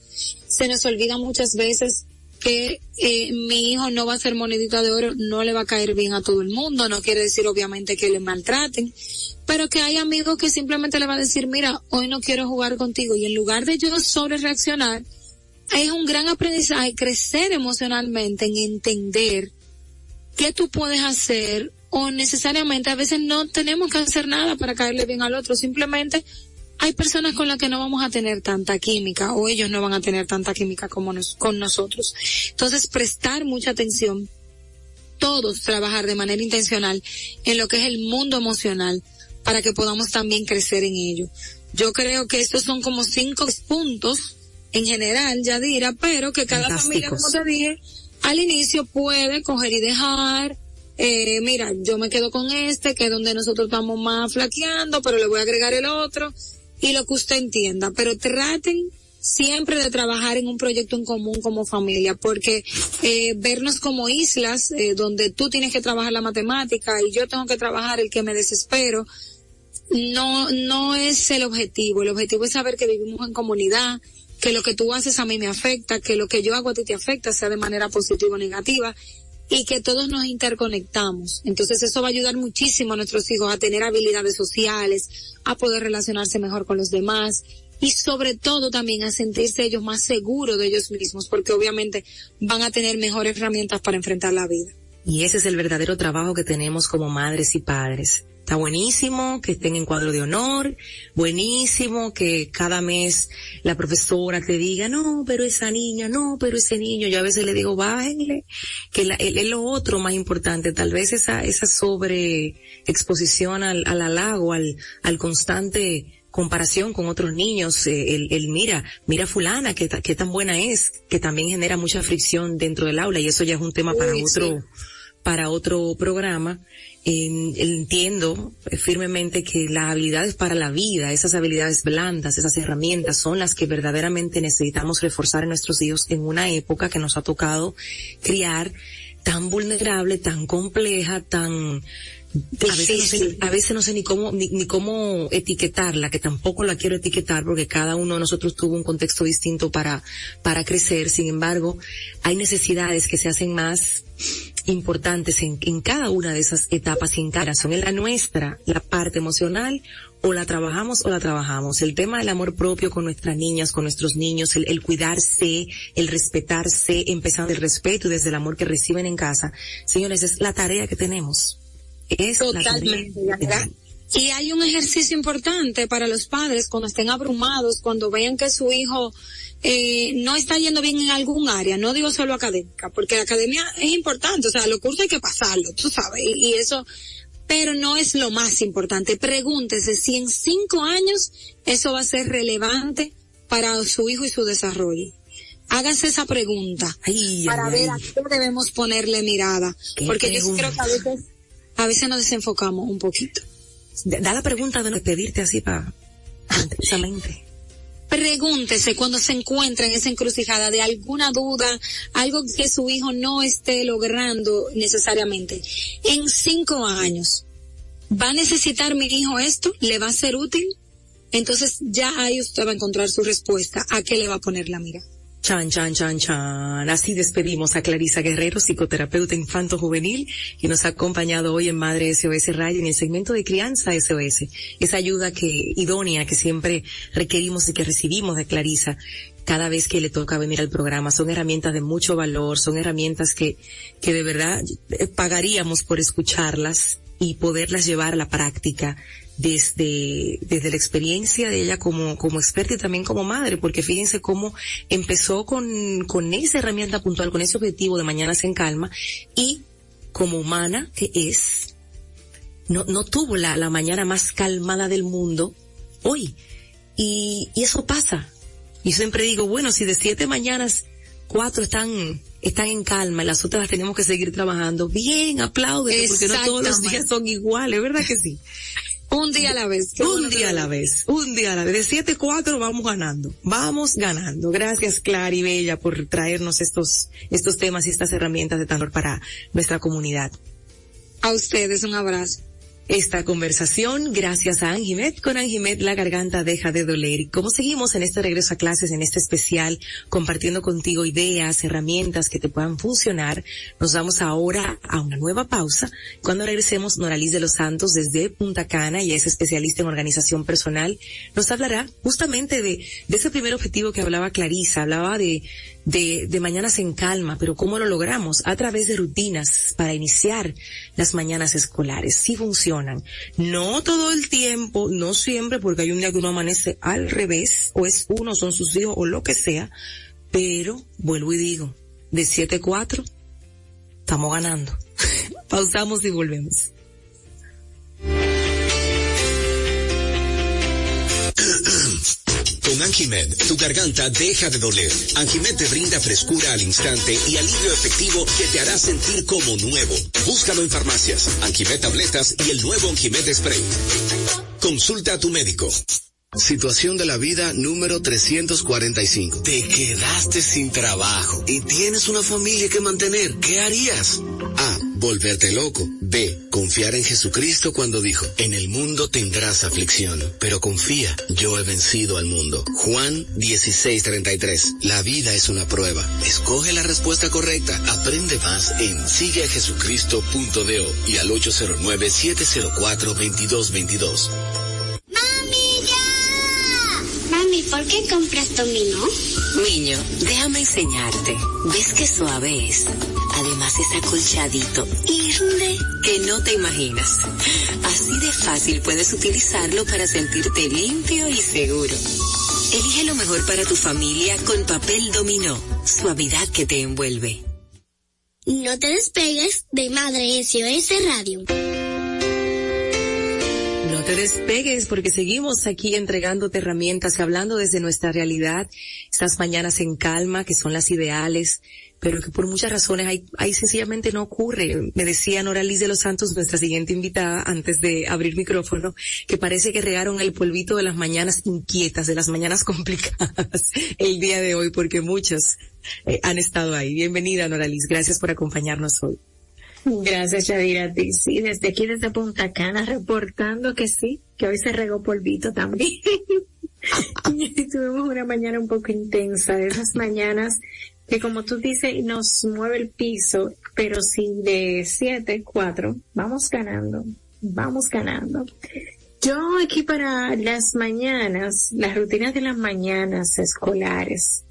Se nos olvida muchas veces que eh, mi hijo no va a ser monedita de oro, no le va a caer bien a todo el mundo, no quiere decir obviamente que le maltraten, pero que hay amigos que simplemente le va a decir, mira, hoy no quiero jugar contigo y en lugar de yo sobre reaccionar, es un gran aprendizaje crecer emocionalmente en entender qué tú puedes hacer o necesariamente a veces no tenemos que hacer nada para caerle bien al otro, simplemente hay personas con las que no vamos a tener tanta química o ellos no van a tener tanta química como nos, con nosotros. Entonces, prestar mucha atención, todos trabajar de manera intencional en lo que es el mundo emocional para que podamos también crecer en ello. Yo creo que estos son como cinco puntos en general, Yadira, pero que cada familia, como te dije, al inicio puede coger y dejar, eh, mira, yo me quedo con este, que es donde nosotros estamos más flaqueando, pero le voy a agregar el otro, y lo que usted entienda, pero traten siempre de trabajar en un proyecto en común como familia, porque eh, vernos como islas eh, donde tú tienes que trabajar la matemática y yo tengo que trabajar el que me desespero, no, no es el objetivo. El objetivo es saber que vivimos en comunidad, que lo que tú haces a mí me afecta, que lo que yo hago a ti te afecta, sea de manera positiva o negativa, y que todos nos interconectamos. Entonces eso va a ayudar muchísimo a nuestros hijos a tener habilidades sociales, a poder relacionarse mejor con los demás y sobre todo también a sentirse ellos más seguros de ellos mismos, porque obviamente van a tener mejores herramientas para enfrentar la vida. Y ese es el verdadero trabajo que tenemos como madres y padres. Está buenísimo que estén en cuadro de honor, buenísimo que cada mes la profesora te diga, no, pero esa niña, no, pero ese niño. Yo a veces le digo, bájenle, que es lo otro más importante, tal vez esa, esa sobre exposición al, al halago, al, al constante comparación con otros niños, eh, el, el, mira, mira fulana, que, que tan buena es, que también genera mucha fricción dentro del aula y eso ya es un tema para otro, para otro programa entiendo firmemente que las habilidades para la vida, esas habilidades blandas, esas herramientas son las que verdaderamente necesitamos reforzar en nuestros hijos en una época que nos ha tocado criar tan vulnerable, tan compleja, tan a veces, no sé, a veces no sé ni cómo ni, ni, cómo etiquetarla, que tampoco la quiero etiquetar porque cada uno de nosotros tuvo un contexto distinto para para crecer. Sin embargo, hay necesidades que se hacen más importantes en, en cada una de esas etapas y en cada son en la nuestra, la parte emocional, o la trabajamos o la trabajamos. El tema del amor propio con nuestras niñas, con nuestros niños, el, el cuidarse, el respetarse, empezando el respeto y desde el amor que reciben en casa. Señores, es la tarea que tenemos. Es Totalmente, la Y hay un ejercicio importante para los padres cuando estén abrumados, cuando vean que su hijo eh, no está yendo bien en algún área, no digo solo académica, porque la academia es importante, o sea, los cursos hay que pasarlo, tú sabes, y, y eso, pero no es lo más importante. Pregúntese si en cinco años eso va a ser relevante para su hijo y su desarrollo. Háganse esa pregunta ay, para ay, ver ay. a qué debemos ponerle mirada, porque yo creo que a veces, a veces nos desenfocamos un poquito. Da la pregunta de no pedirte así para, pregúntese cuando se encuentra en esa encrucijada de alguna duda, algo que su hijo no esté logrando necesariamente. En cinco años, ¿va a necesitar mi hijo esto? ¿Le va a ser útil? Entonces ya ahí usted va a encontrar su respuesta a qué le va a poner la mira. Chan, chan, chan, chan. Así despedimos a Clarisa Guerrero, psicoterapeuta infanto juvenil, que nos ha acompañado hoy en Madre SOS Radio en el segmento de crianza SOS. Esa ayuda que, idónea que siempre requerimos y que recibimos de Clarisa cada vez que le toca venir al programa. Son herramientas de mucho valor, son herramientas que, que de verdad pagaríamos por escucharlas y poderlas llevar a la práctica desde, desde la experiencia de ella como, como experta y también como madre, porque fíjense cómo empezó con, con esa herramienta puntual, con ese objetivo de Mañanas en Calma y como humana que es, no, no tuvo la, la mañana más calmada del mundo hoy. Y, y eso pasa. Y siempre digo, bueno, si de siete mañanas cuatro están están en calma y las otras las tenemos que seguir trabajando. Bien, aplaude, porque no todos los días son iguales, ¿verdad que sí? Un día a la vez. Un bueno día a la vez. Un día a la vez. De siete cuatro vamos ganando. Vamos ganando. Gracias, Clara y Bella, por traernos estos, estos temas y estas herramientas de valor para nuestra comunidad. A ustedes un abrazo. Esta conversación gracias a Anjimet. Con Anjimet la garganta deja de doler. Y como seguimos en este regreso a clases, en este especial, compartiendo contigo ideas, herramientas que te puedan funcionar, nos vamos ahora a una nueva pausa. Cuando regresemos, Noraliz de los Santos desde Punta Cana, y es especialista en organización personal, nos hablará justamente de, de ese primer objetivo que hablaba Clarisa, hablaba de, de, de mañanas en calma, pero ¿cómo lo logramos? A través de rutinas para iniciar las mañanas escolares. Sí funcionan. No todo el tiempo, no siempre, porque hay un día que uno amanece al revés, o es uno, son sus hijos, o lo que sea, pero vuelvo y digo, de 7 a 4, estamos ganando. Pausamos y volvemos. Con Anjimed, tu garganta deja de doler. Anjimed te brinda frescura al instante y alivio efectivo que te hará sentir como nuevo. Búscalo en farmacias, Anjimed tabletas y el nuevo Anjimed spray. Consulta a tu médico. Situación de la vida número 345. Te quedaste sin trabajo y tienes una familia que mantener. ¿Qué harías? Volverte loco. B. Confiar en Jesucristo cuando dijo, en el mundo tendrás aflicción, pero confía, yo he vencido al mundo. Juan 16:33. La vida es una prueba. Escoge la respuesta correcta. Aprende más en sigueajesucristo.do y al 809-704-2222. ¿por qué compras Domino? Niño, déjame enseñarte. ¿Ves qué suave es? Además es acolchadito y rinde que no te imaginas. Así de fácil puedes utilizarlo para sentirte limpio y seguro. Elige lo mejor para tu familia con papel dominó. Suavidad que te envuelve. No te despegues de Madre SOS Radio no te despegues porque seguimos aquí entregándote herramientas, hablando desde nuestra realidad, estas mañanas en calma, que son las ideales, pero que por muchas razones ahí, ahí sencillamente no ocurre. Me decía Nora Liz de los Santos, nuestra siguiente invitada, antes de abrir micrófono, que parece que regaron el polvito de las mañanas inquietas, de las mañanas complicadas el día de hoy, porque muchas eh, han estado ahí. Bienvenida Nora Liz, gracias por acompañarnos hoy. Gracias, Yadira. Sí, desde aquí, desde Punta Cana, reportando que sí, que hoy se regó polvito también. Tuvimos una mañana un poco intensa, de esas mañanas que como tú dices, nos mueve el piso, pero si de siete, cuatro, vamos ganando, vamos ganando. Yo aquí para las mañanas, las rutinas de las mañanas escolares,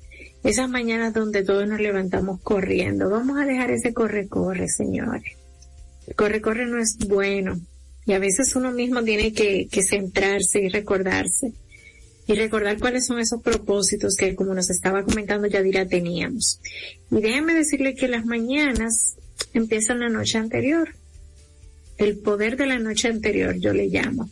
esas mañanas donde todos nos levantamos corriendo. Vamos a dejar ese corre-corre, señores. corre-corre no es bueno. Y a veces uno mismo tiene que, que centrarse y recordarse. Y recordar cuáles son esos propósitos que, como nos estaba comentando Yadira, teníamos. Y déjenme decirle que las mañanas empiezan la noche anterior. El poder de la noche anterior, yo le llamo.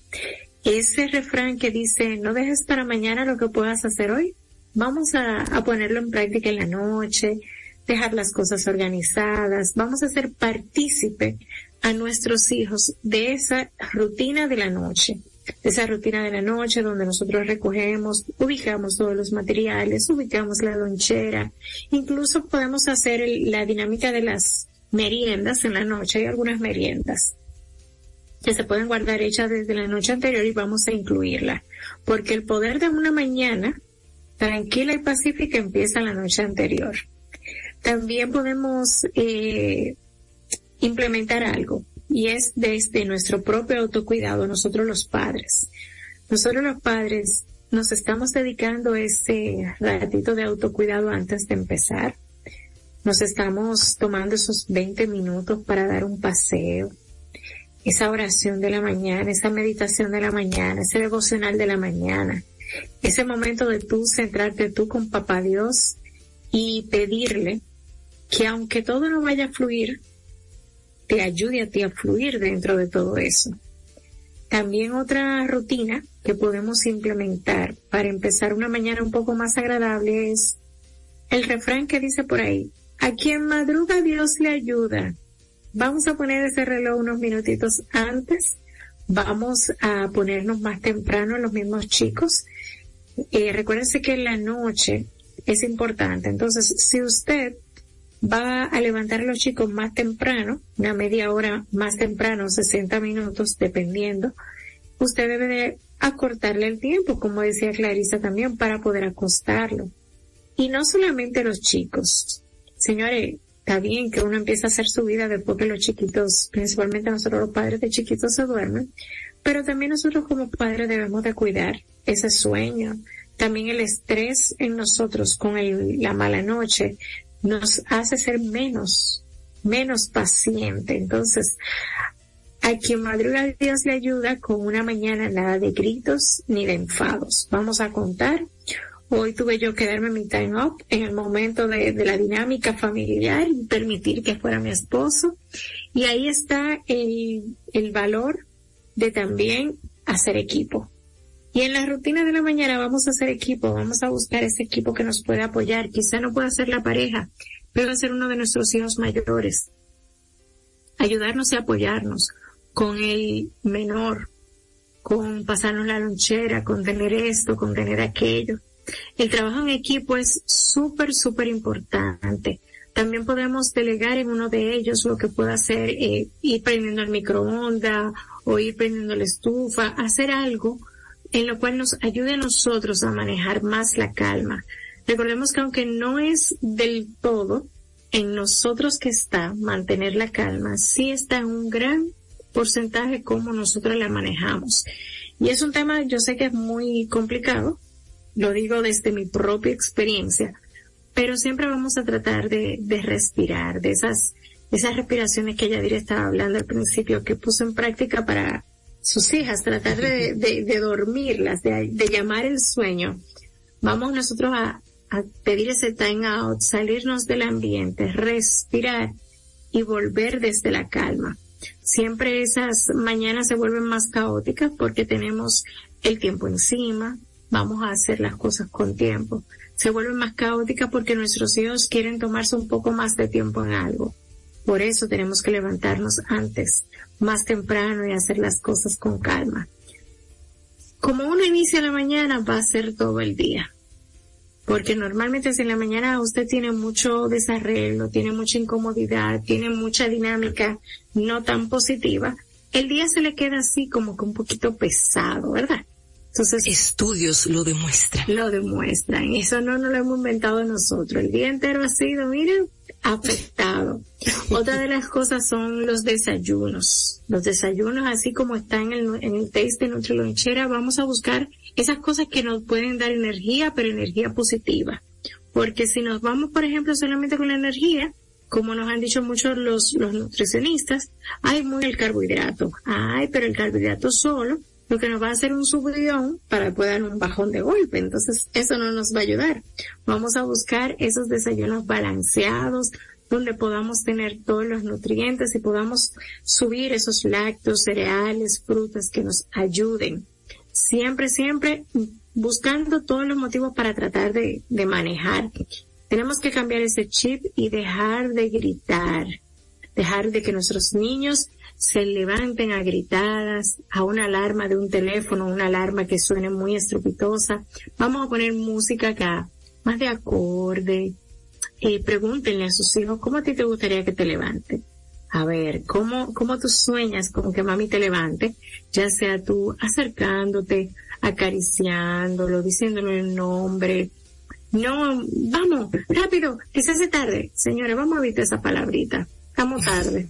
Ese refrán que dice, no dejes para mañana lo que puedas hacer hoy Vamos a, ponerlo en práctica en la noche, dejar las cosas organizadas, vamos a ser partícipe a nuestros hijos de esa rutina de la noche, de esa rutina de la noche donde nosotros recogemos, ubicamos todos los materiales, ubicamos la lonchera, incluso podemos hacer la dinámica de las meriendas en la noche, hay algunas meriendas que se pueden guardar hechas desde la noche anterior y vamos a incluirla, porque el poder de una mañana tranquila y pacífica empieza la noche anterior. También podemos eh, implementar algo y es desde nuestro propio autocuidado, nosotros los padres. Nosotros los padres nos estamos dedicando ese ratito de autocuidado antes de empezar. Nos estamos tomando esos 20 minutos para dar un paseo, esa oración de la mañana, esa meditación de la mañana, ese devocional de la mañana ese momento de tú centrarte tú con papá Dios y pedirle que aunque todo no vaya a fluir, te ayude a ti a fluir dentro de todo eso. También otra rutina que podemos implementar para empezar una mañana un poco más agradable es el refrán que dice por ahí, a quien madruga Dios le ayuda. Vamos a poner ese reloj unos minutitos antes, vamos a ponernos más temprano los mismos chicos eh, recuérdense que la noche es importante. Entonces, si usted va a levantar a los chicos más temprano, una media hora más temprano, 60 minutos, dependiendo, usted debe de acortarle el tiempo, como decía Clarisa también, para poder acostarlo. Y no solamente los chicos. Señores, está bien que uno empiece a hacer su vida después que los chiquitos, principalmente nosotros los padres de chiquitos se duermen, pero también nosotros como padres debemos de cuidar ese sueño. También el estrés en nosotros con la mala noche nos hace ser menos, menos paciente. Entonces, a quien madruga Dios le ayuda con una mañana nada de gritos ni de enfados. Vamos a contar. Hoy tuve yo que darme mi time up en el momento de, de la dinámica familiar y permitir que fuera mi esposo. Y ahí está el, valor de también hacer equipo. Y en la rutina de la mañana vamos a hacer equipo, vamos a buscar ese equipo que nos pueda apoyar. Quizá no pueda ser la pareja, pero va a ser uno de nuestros hijos mayores. Ayudarnos y apoyarnos con el menor, con pasarnos la lonchera, con tener esto, con tener aquello. El trabajo en equipo es súper, súper importante. También podemos delegar en uno de ellos lo que pueda hacer, eh, ir prendiendo el microondas o ir prendiendo la estufa, hacer algo en lo cual nos ayude a nosotros a manejar más la calma. Recordemos que aunque no es del todo en nosotros que está mantener la calma, sí está en un gran porcentaje como nosotros la manejamos. Y es un tema, yo sé que es muy complicado, lo digo desde mi propia experiencia, pero siempre vamos a tratar de, de respirar, de esas, esas respiraciones que Yadira estaba hablando al principio, que puso en práctica para sus hijas, tratar de, de, de dormirlas, de, de, llamar el sueño. Vamos nosotros a, a pedir ese time out, salirnos del ambiente, respirar y volver desde la calma. Siempre esas mañanas se vuelven más caóticas porque tenemos el tiempo encima, vamos a hacer las cosas con tiempo. Se vuelven más caóticas porque nuestros hijos quieren tomarse un poco más de tiempo en algo. Por eso tenemos que levantarnos antes, más temprano y hacer las cosas con calma. Como uno inicia la mañana, va a ser todo el día. Porque normalmente si en la mañana usted tiene mucho desarreglo, tiene mucha incomodidad, tiene mucha dinámica no tan positiva, el día se le queda así como que un poquito pesado, ¿verdad? Entonces, estudios lo demuestran. Lo demuestran. Eso no nos lo hemos inventado nosotros. El día entero ha sido, miren, afectado. Otra de las cosas son los desayunos. Los desayunos, así como está en el, en el test de nuestra lonchera, vamos a buscar esas cosas que nos pueden dar energía, pero energía positiva. Porque si nos vamos, por ejemplo, solamente con la energía, como nos han dicho muchos los, los nutricionistas, hay muy el carbohidrato. Ay, pero el carbohidrato solo lo que nos va a hacer un subidón para poder dar un bajón de golpe. Entonces, eso no nos va a ayudar. Vamos a buscar esos desayunos balanceados, donde podamos tener todos los nutrientes y podamos subir esos lácteos, cereales, frutas que nos ayuden. Siempre, siempre buscando todos los motivos para tratar de, de manejar. Tenemos que cambiar ese chip y dejar de gritar, dejar de que nuestros niños se levanten a gritadas, a una alarma de un teléfono, una alarma que suene muy estrepitosa. Vamos a poner música acá, más de acorde. Eh, pregúntenle a sus hijos, ¿cómo a ti te gustaría que te levante? A ver, ¿cómo, cómo tú sueñas con que mami te levante? Ya sea tú acercándote, acariciándolo, diciéndole el nombre. No, vamos, rápido, que se hace tarde. Señores, vamos a evitar esa palabrita. Estamos tarde.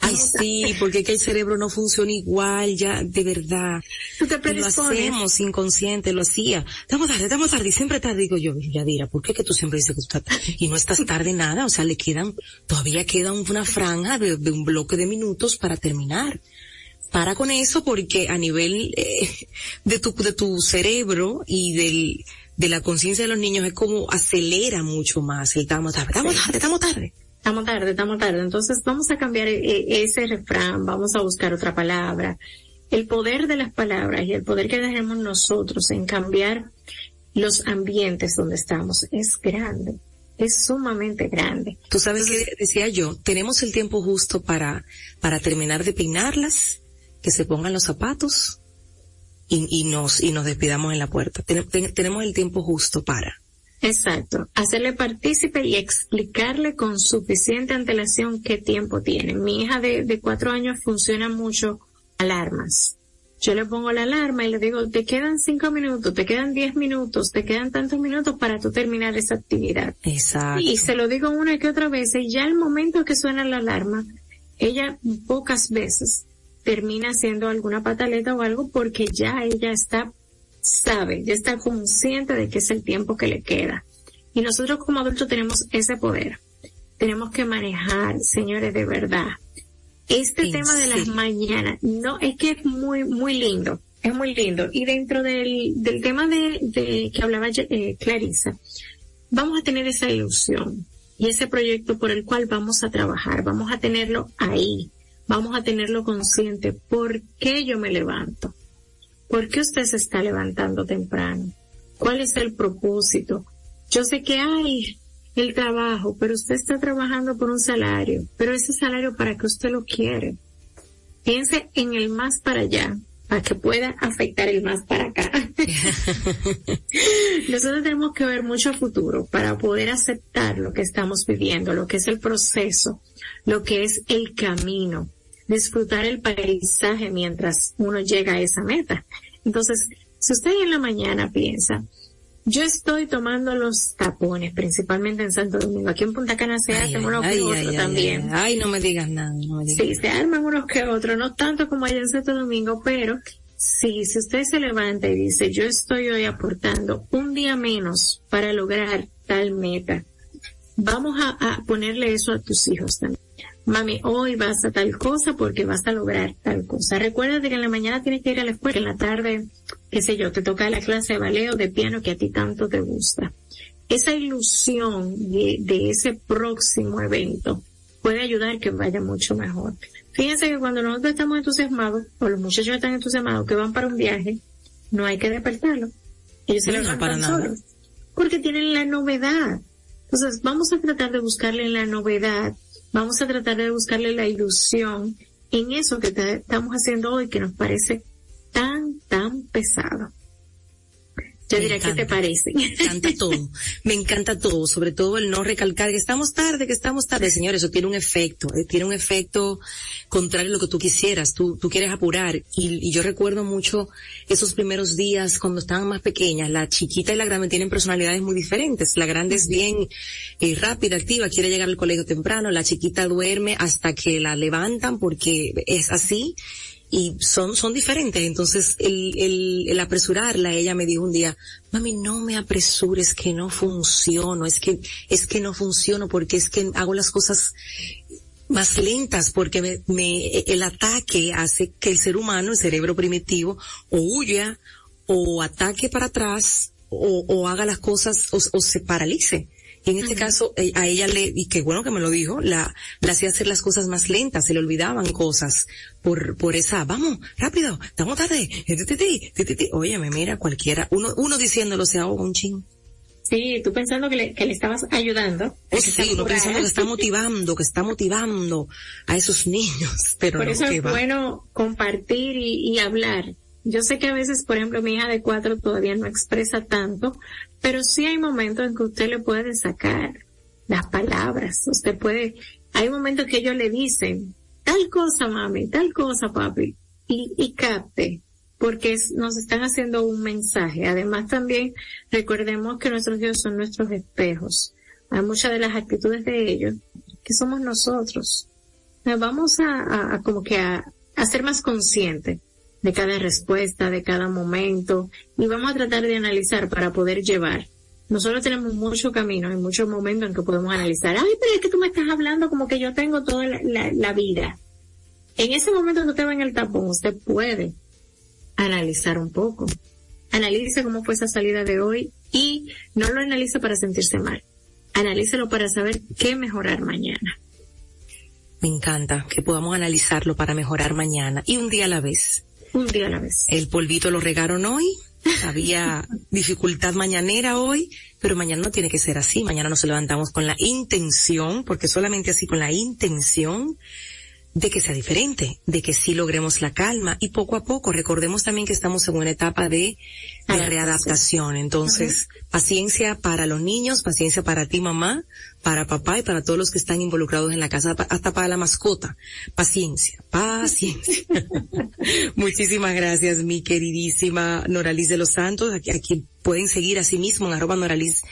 Ay, sí, porque que el cerebro no funciona igual, ya, de verdad. Tú te lo hacemos inconsciente, lo hacía. Estamos tarde, estamos tarde, y siempre tarde, digo yo, Yadira, ¿por qué que tú siempre dices que tú estás tarde? Y no estás tarde nada, o sea, le quedan, todavía queda una franja de, de un bloque de minutos para terminar para con eso porque a nivel eh, de tu de tu cerebro y del de la conciencia de los niños es como acelera mucho más el estamos tarde, estamos tarde, estamos tarde estamos tarde, estamos tarde. Entonces vamos a cambiar eh, ese refrán, vamos a buscar otra palabra. El poder de las palabras y el poder que tenemos nosotros en cambiar los ambientes donde estamos es grande, es sumamente grande. Tú sabes que decía yo, tenemos el tiempo justo para, para terminar de peinarlas, que se pongan los zapatos y, y nos, y nos despidamos en la puerta. tenemos el tiempo justo para. Exacto, hacerle partícipe y explicarle con suficiente antelación qué tiempo tiene. Mi hija de, de cuatro años funciona mucho alarmas. Yo le pongo la alarma y le digo, te quedan cinco minutos, te quedan diez minutos, te quedan tantos minutos para tú terminar esa actividad. Exacto. Y se lo digo una que otra vez, y ya al momento que suena la alarma, ella pocas veces termina haciendo alguna pataleta o algo porque ya ella está sabe, ya está consciente de que es el tiempo que le queda. Y nosotros como adultos tenemos ese poder. Tenemos que manejar, señores, de verdad. Este tema de las mañanas, no, es que es muy, muy lindo. Es muy lindo. Y dentro del, del tema de, de que hablaba eh, Clarisa, vamos a tener esa ilusión y ese proyecto por el cual vamos a trabajar. Vamos a tenerlo ahí. Vamos a tenerlo consciente. ¿Por qué yo me levanto? ¿Por qué usted se está levantando temprano? ¿Cuál es el propósito? Yo sé que hay el trabajo, pero usted está trabajando por un salario, pero ese salario para que usted lo quiere. Piense en el más para allá, para que pueda afectar el más para acá. Nosotros tenemos que ver mucho futuro para poder aceptar lo que estamos viviendo, lo que es el proceso, lo que es el camino, disfrutar el paisaje mientras uno llega a esa meta. Entonces, si usted en la mañana piensa, yo estoy tomando los tapones, principalmente en Santo Domingo. Aquí en Punta Cana se hacen unos que otros también. Ay, no me digas nada. Sí, se arman unos que otros, no tanto como allá en Santo Domingo, pero sí, si usted se levanta y dice, yo estoy hoy aportando un día menos para lograr tal meta, vamos a, a ponerle eso a tus hijos también mami, hoy vas a tal cosa porque vas a lograr tal cosa. Recuerda que en la mañana tienes que ir a la escuela, en la tarde, qué sé yo, te toca la clase de ballet o de piano que a ti tanto te gusta. Esa ilusión de, ese próximo evento puede ayudar que vaya mucho mejor. Fíjense que cuando nosotros estamos entusiasmados, o los muchachos están entusiasmados que van para un viaje, no hay que despertarlo. Ellos se no, para nada. Porque tienen la novedad. Entonces, vamos a tratar de buscarle la novedad Vamos a tratar de buscarle la ilusión en eso que estamos haciendo hoy que nos parece tan, tan pesado. Yo diría, ¿qué te parece? Me encanta todo. Me encanta todo, sobre todo el no recalcar que estamos tarde, que estamos tarde. Señores, eso tiene un efecto, eh, tiene un efecto contrario a lo que tú quisieras. Tú, tú quieres apurar. Y, yo recuerdo mucho esos primeros días cuando estaban más pequeñas. La chiquita y la grande tienen personalidades muy diferentes. La grande es bien eh, rápida, activa, quiere llegar al colegio temprano. La chiquita duerme hasta que la levantan porque es así y son, son diferentes. Entonces, el, el, el apresurarla, ella me dijo un día, mami, no me apresures, que no funciono, es que, es que no funciono porque es que hago las cosas más lentas porque me, me, el ataque hace que el ser humano, el cerebro primitivo, o huya, o ataque para atrás, o, o haga las cosas, o, o se paralice. Y en este caso, eh, a ella le, y qué bueno que me lo dijo, la, la hacía hacer las cosas más lentas, se le olvidaban cosas por, por esa, vamos, rápido, estamos tarde, oye, me mira cualquiera, uno, uno diciéndolo se ahoga un ching. Sí, tú pensando que le, que le estabas ayudando. sí, uno pensando que está motivando, que está motivando a esos niños, pero Por eso es bueno compartir y, y hablar yo sé que a veces, por ejemplo, mi hija de cuatro todavía no expresa tanto, pero sí hay momentos en que usted le puede sacar las palabras. Usted puede, hay momentos que ellos le dicen, tal cosa mami, tal cosa papi, y, capte, porque nos están haciendo un mensaje. Además también recordemos que nuestros hijos son nuestros espejos. Hay muchas de las actitudes de ellos que somos nosotros. Vamos a, a como que a, a ser más conscientes de cada respuesta, de cada momento, y vamos a tratar de analizar para poder llevar. Nosotros tenemos mucho camino y muchos momentos en que podemos analizar, ay, pero es que tú me estás hablando como que yo tengo toda la, vida. En ese momento que usted va en el tapón, usted puede analizar un poco. Analice cómo fue esa salida de hoy y no lo analice para sentirse mal. Analícelo para saber qué mejorar mañana. Me encanta que podamos analizarlo para mejorar mañana y un día a la vez. Un día a la vez. El polvito lo regaron hoy. Había dificultad mañanera hoy, pero mañana no tiene que ser así. Mañana nos levantamos con la intención, porque solamente así con la intención de que sea diferente, de que sí logremos la calma y poco a poco recordemos también que estamos en una etapa de, readaptación. Entonces, paciencia para los niños, paciencia para ti mamá, para papá y para todos los que están involucrados en la casa, hasta para la mascota. Paciencia, paciencia. Muchísimas gracias, mi queridísima Noraliz de los Santos, aquí, aquí pueden seguir a sí mismo en arroba Noraliz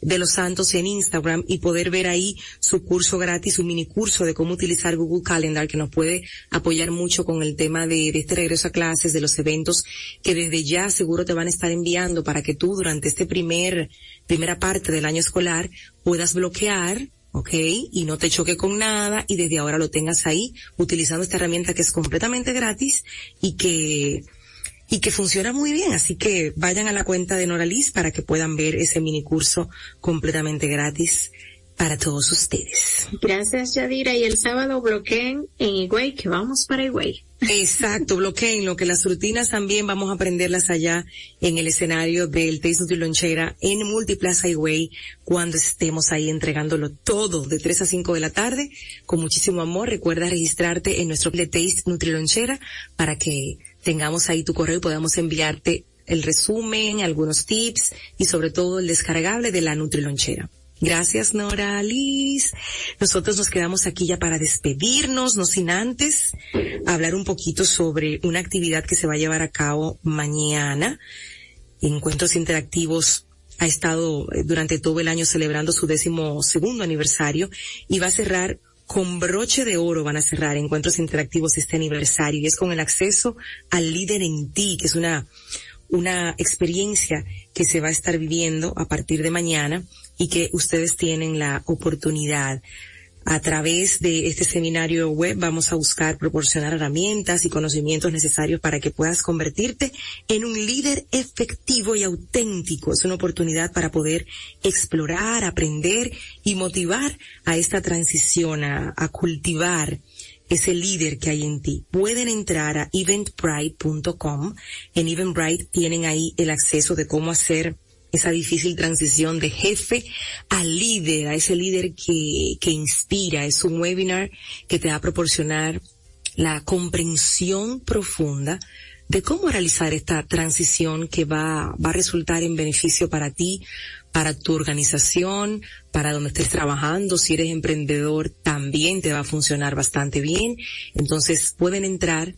de los Santos en Instagram y poder ver ahí su curso gratis, su mini curso de cómo utilizar Google Calendar que nos puede apoyar mucho con el tema de, este regreso a clases, de los eventos que desde ya seguro te van a estar enviando para que tú durante este primer, primera parte del año escolar puedas bloquear ¿ok? Y no te choque con nada y desde ahora lo tengas ahí utilizando esta herramienta que es completamente gratis y que y que funciona muy bien. Así que vayan a la cuenta de Noraliz para que puedan ver ese mini curso completamente gratis para todos ustedes. Gracias, Yadira. Y el sábado bloqueen en Higüey, que vamos para Higüey. Exacto, bloqueen lo que las rutinas también vamos a aprenderlas allá en el escenario del Taste Nutri Lonchera en Multiplaza Higüey cuando estemos ahí entregándolo todo de 3 a 5 de la tarde con muchísimo amor. Recuerda registrarte en nuestro Taste Nutri Lonchera para que tengamos ahí tu correo y podamos enviarte el resumen, algunos tips y sobre todo el descargable de la Nutrilonchera. Gracias, Nora Liz. Nosotros nos quedamos aquí ya para despedirnos, no sin antes hablar un poquito sobre una actividad que se va a llevar a cabo mañana. Encuentros interactivos ha estado eh, durante todo el año celebrando su décimo segundo aniversario y va a cerrar con broche de oro van a cerrar encuentros interactivos este aniversario. Y es con el acceso al líder en ti, que es una, una experiencia que se va a estar viviendo a partir de mañana y que ustedes tienen la oportunidad a través de este seminario web vamos a buscar proporcionar herramientas y conocimientos necesarios para que puedas convertirte en un líder efectivo y auténtico. Es una oportunidad para poder explorar, aprender y motivar a esta transición, a, cultivar ese líder que hay en ti. Pueden entrar a eventbrite.com. En Eventbrite tienen ahí el acceso de cómo hacer esa difícil transición de jefe a líder, a ese líder que, que inspira. Es un webinar que te va a proporcionar la comprensión profunda de cómo realizar esta transición que va, va a resultar en beneficio para ti, para tu organización, para donde estés trabajando. Si eres emprendedor, también te va a funcionar bastante bien. Entonces pueden entrar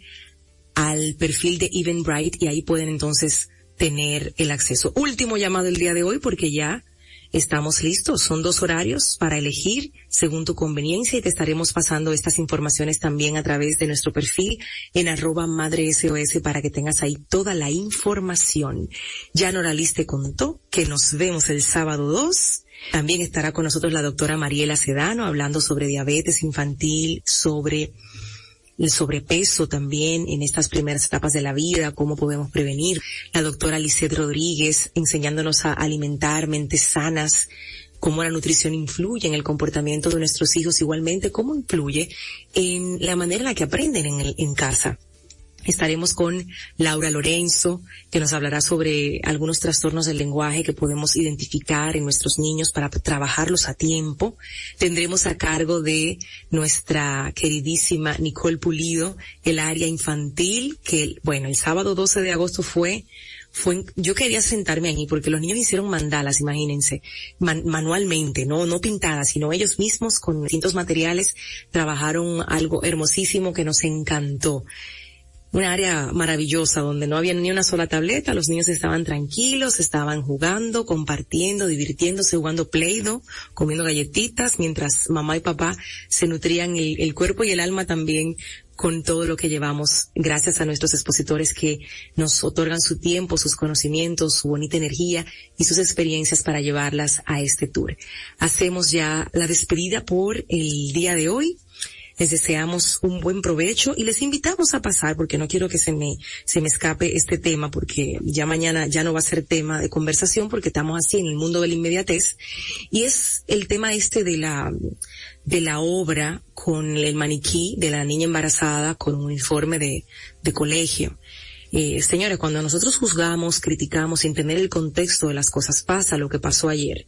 al perfil de Eventbrite y ahí pueden entonces tener el acceso. Último llamado el día de hoy porque ya estamos listos. Son dos horarios para elegir según tu conveniencia y te estaremos pasando estas informaciones también a través de nuestro perfil en arroba madre SOS para que tengas ahí toda la información. Ya Noralis te contó que nos vemos el sábado 2. También estará con nosotros la doctora Mariela Sedano hablando sobre diabetes infantil, sobre el sobrepeso también en estas primeras etapas de la vida, cómo podemos prevenir. La doctora Lisette Rodríguez enseñándonos a alimentar mentes sanas, cómo la nutrición influye en el comportamiento de nuestros hijos, igualmente cómo influye en la manera en la que aprenden en, en casa. Estaremos con Laura Lorenzo, que nos hablará sobre algunos trastornos del lenguaje que podemos identificar en nuestros niños para trabajarlos a tiempo. Tendremos a cargo de nuestra queridísima Nicole Pulido el área infantil, que bueno, el sábado 12 de agosto fue fue, yo quería sentarme ahí porque los niños hicieron mandalas, imagínense, manualmente, no, no pintadas, sino ellos mismos con distintos materiales trabajaron algo hermosísimo que nos encantó una área maravillosa donde no había ni una sola tableta, los niños estaban tranquilos, estaban jugando, compartiendo, divirtiéndose, jugando Play-Doh, comiendo galletitas, mientras mamá y papá se nutrían el, el cuerpo y el alma también con todo lo que llevamos, gracias a nuestros expositores que nos otorgan su tiempo, sus conocimientos, su bonita energía y sus experiencias para llevarlas a este tour. Hacemos ya la despedida por el día de hoy. Les deseamos un buen provecho y les invitamos a pasar porque no quiero que se me, se me escape este tema porque ya mañana ya no va a ser tema de conversación porque estamos así en el mundo de la inmediatez y es el tema este de la, de la obra con el maniquí de la niña embarazada con un uniforme de, de colegio. Eh, señores, cuando nosotros juzgamos, criticamos sin tener el contexto de las cosas, pasa lo que pasó ayer.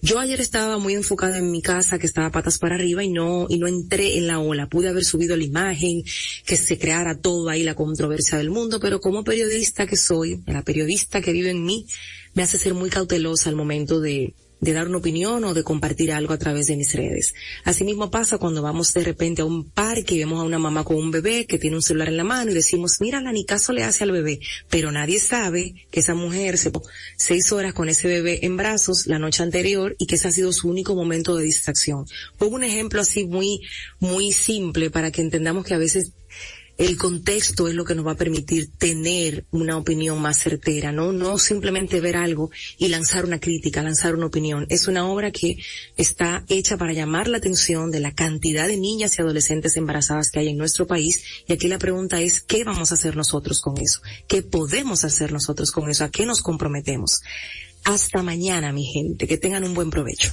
Yo ayer estaba muy enfocada en mi casa, que estaba patas para arriba y no, y no entré en la ola. Pude haber subido la imagen, que se creara todo ahí la controversia del mundo, pero como periodista que soy, la periodista que vive en mí, me hace ser muy cautelosa al momento de, de dar una opinión o de compartir algo a través de mis redes. Asimismo pasa cuando vamos de repente a un parque y vemos a una mamá con un bebé que tiene un celular en la mano y decimos, mira, ni caso le hace al bebé, pero nadie sabe que esa mujer se seis horas con ese bebé en brazos la noche anterior y que ese ha sido su único momento de distracción. Pongo un ejemplo así muy, muy simple para que entendamos que a veces el contexto es lo que nos va a permitir tener una opinión más certera, ¿no? No simplemente ver algo y lanzar una crítica, lanzar una opinión. Es una obra que está hecha para llamar la atención de la cantidad de niñas y adolescentes embarazadas que hay en nuestro país. Y aquí la pregunta es, ¿qué vamos a hacer nosotros con eso? ¿Qué podemos hacer nosotros con eso? ¿A qué nos comprometemos? Hasta mañana, mi gente. Que tengan un buen provecho.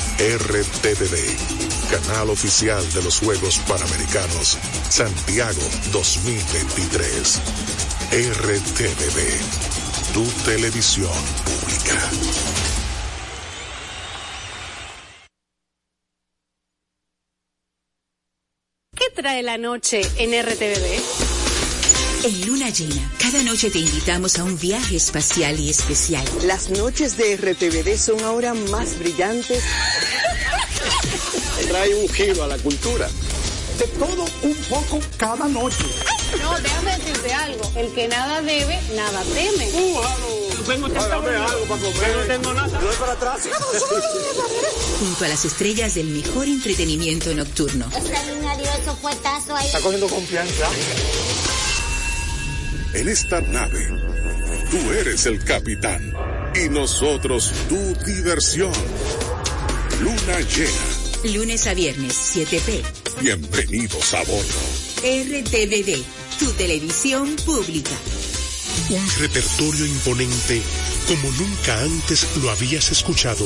RTVD, canal oficial de los Juegos Panamericanos Santiago 2023. RTVD, tu televisión pública. ¿Qué trae la noche en RTVD? En Luna Llena, cada noche te invitamos a un viaje espacial y especial. Las noches de RTVD son ahora más brillantes. Trae un giro a la cultura. De todo un poco cada noche. No, déjame decirte algo. El que nada debe, nada teme. Tengo algo para comer. No tengo nada. No para atrás. Junto a las estrellas del mejor entretenimiento nocturno. Esta luna dio esos fuetazos ahí. Está cogiendo confianza. En esta nave, tú eres el capitán y nosotros tu diversión. Luna llena. Lunes a viernes, 7p. Bienvenidos a bordo. RTVD, tu televisión pública. Un repertorio imponente como nunca antes lo habías escuchado.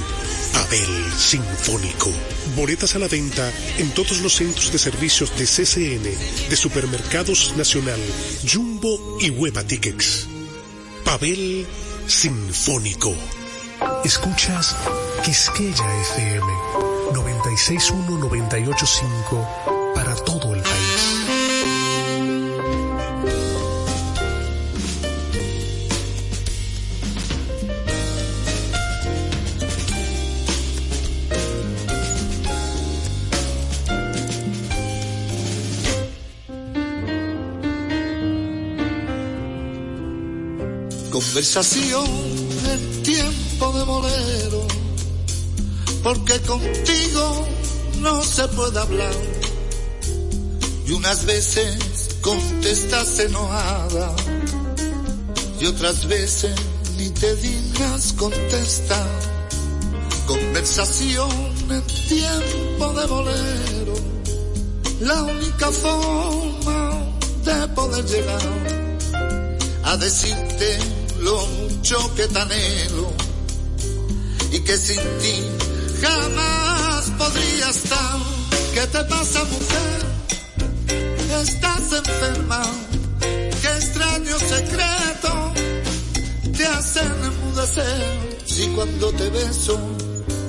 Abel Sinfónico. Boletas a la venta en todos los centros de servicios de CCN, de Supermercados Nacional, Jumbo y Hueva Tickets. Pavel Sinfónico. Escuchas Quisqueya FM 961-985 para todo Conversación en tiempo de bolero, porque contigo no se puede hablar. Y unas veces contestas enojada, y otras veces ni te dignas contestar. Conversación en tiempo de bolero, la única forma de poder llegar a decirte lo mucho que te anhelo y que sin ti jamás podría estar. ¿Qué te pasa mujer? Estás enferma. Qué extraño secreto te hacen enmudecer. Si cuando te beso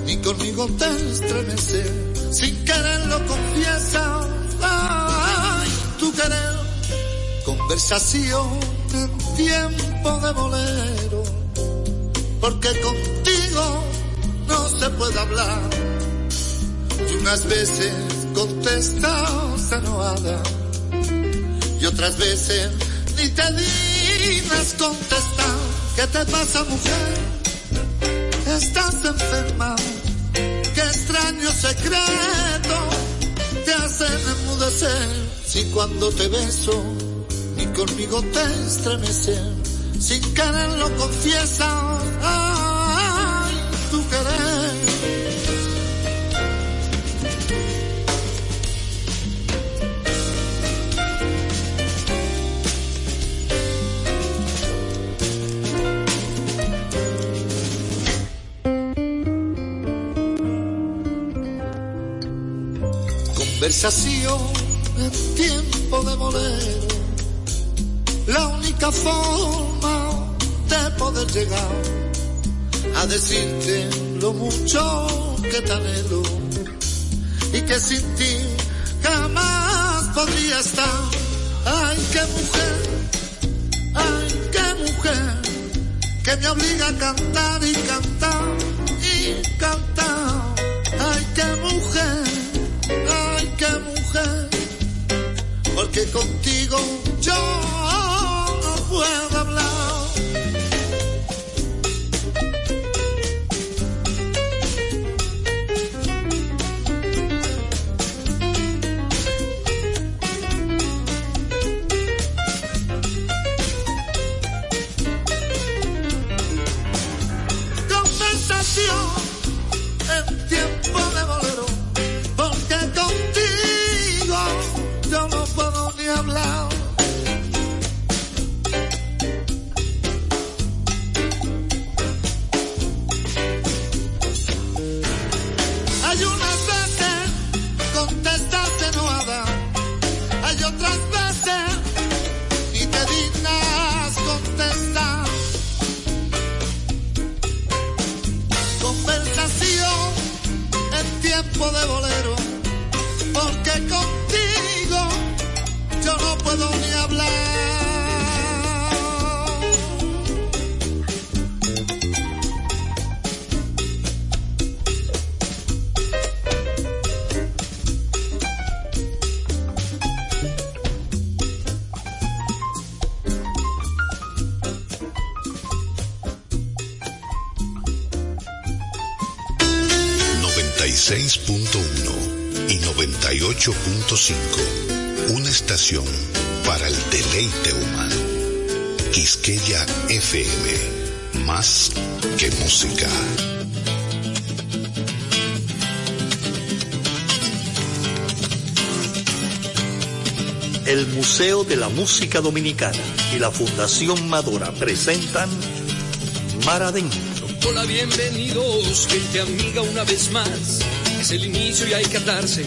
ni conmigo te estremece, sin querer lo confiesas. Ay, tu querer, conversación tiempo de bolero, porque contigo no se puede hablar. Y unas veces contestas enojada, y otras veces ni te dignas contestar. ¿Qué te pasa, mujer? Estás enferma. Qué extraño secreto te hacen enmudecer. Si cuando te beso conmigo te estremece, sin querer lo confiesas, ay, tu querer. Conversación en tiempo de bolero la única forma de poder llegar a decirte lo mucho que te anhelo y que sin ti jamás podría estar. Ay, qué mujer, ay, qué mujer, que me obliga a cantar y cantar y cantar. Ay, qué mujer, porque contigo yo 98.5. Una estación para el deleite humano. Quisqueya FM. Más que música. El Museo de la Música Dominicana y la Fundación Madora presentan Mar Adentro. Hola, bienvenidos, gente amiga una vez más. Es el inicio y hay que atarse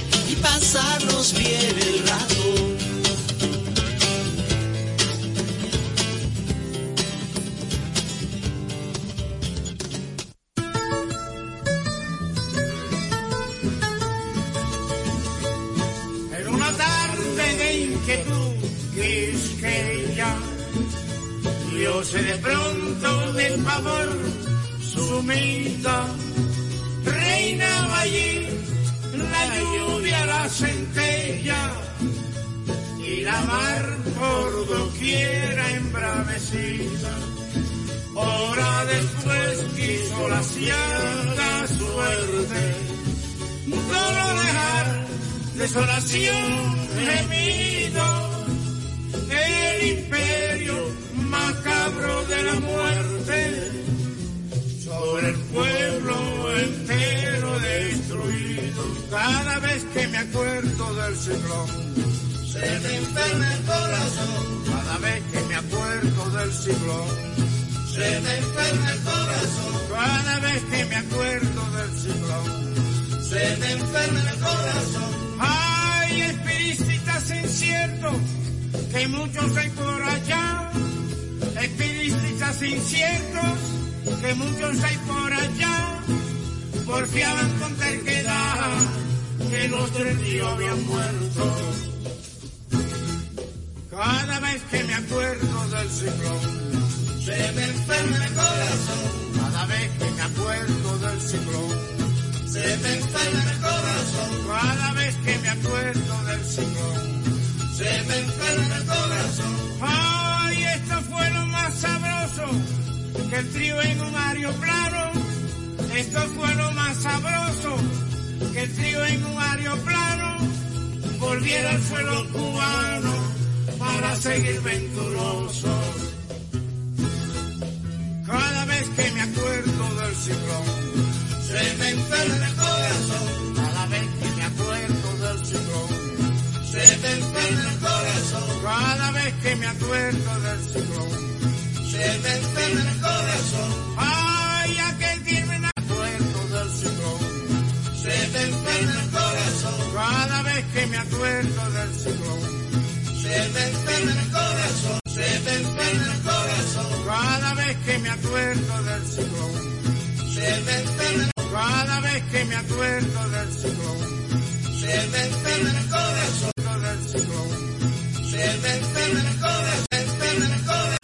pasarnos bien el rato. Mar por doquiera embravecida. Hora después quiso la cierta suerte, solo dejar desolación gemido, el imperio macabro de la muerte, sobre el pueblo entero destruido. Cada vez que me acuerdo del ciclón, se me enferma el corazón. Cada vez que me acuerdo del ciclón, se me enferma el corazón. Cada vez que me acuerdo del ciclón, se me enferma el corazón. Ay, espiritistas inciertos, que muchos hay por allá. Espiritistas inciertos, que muchos hay por allá. Porfiaban con terquedad que los tres tíos habían muerto. Cada vez que me acuerdo del ciclón, se me enferma el corazón. Cada vez que me acuerdo del ciclón, se me enferma el corazón. Cada vez que me acuerdo del ciclón, se me enferma el corazón. Ay, esto fue lo más sabroso que el trío en un aeroplano. Esto fue lo más sabroso que el trío en un aeroplano volviera al suelo cubano para seguir venturoso. Cada vez que me acuerdo del ciclón, se me enferma el corazón. Cada vez que me acuerdo del ciclón, se me enferma el corazón. Cada vez que me acuerdo del ciclón, se me enferma el corazón. Ay, aquel que me acuerdo del ciclón, se me enferma el corazón. Cada vez que me acuerdo del ciclón, se me enferma el corazón, se me enferma el corazón. Cada vez que me acuerdo del ciclón. Se me enferma el... Cada vez que me acuerdo del ciclón. Se me enferma el corazón del ciclón. Se me enferma el corazón, el corazón.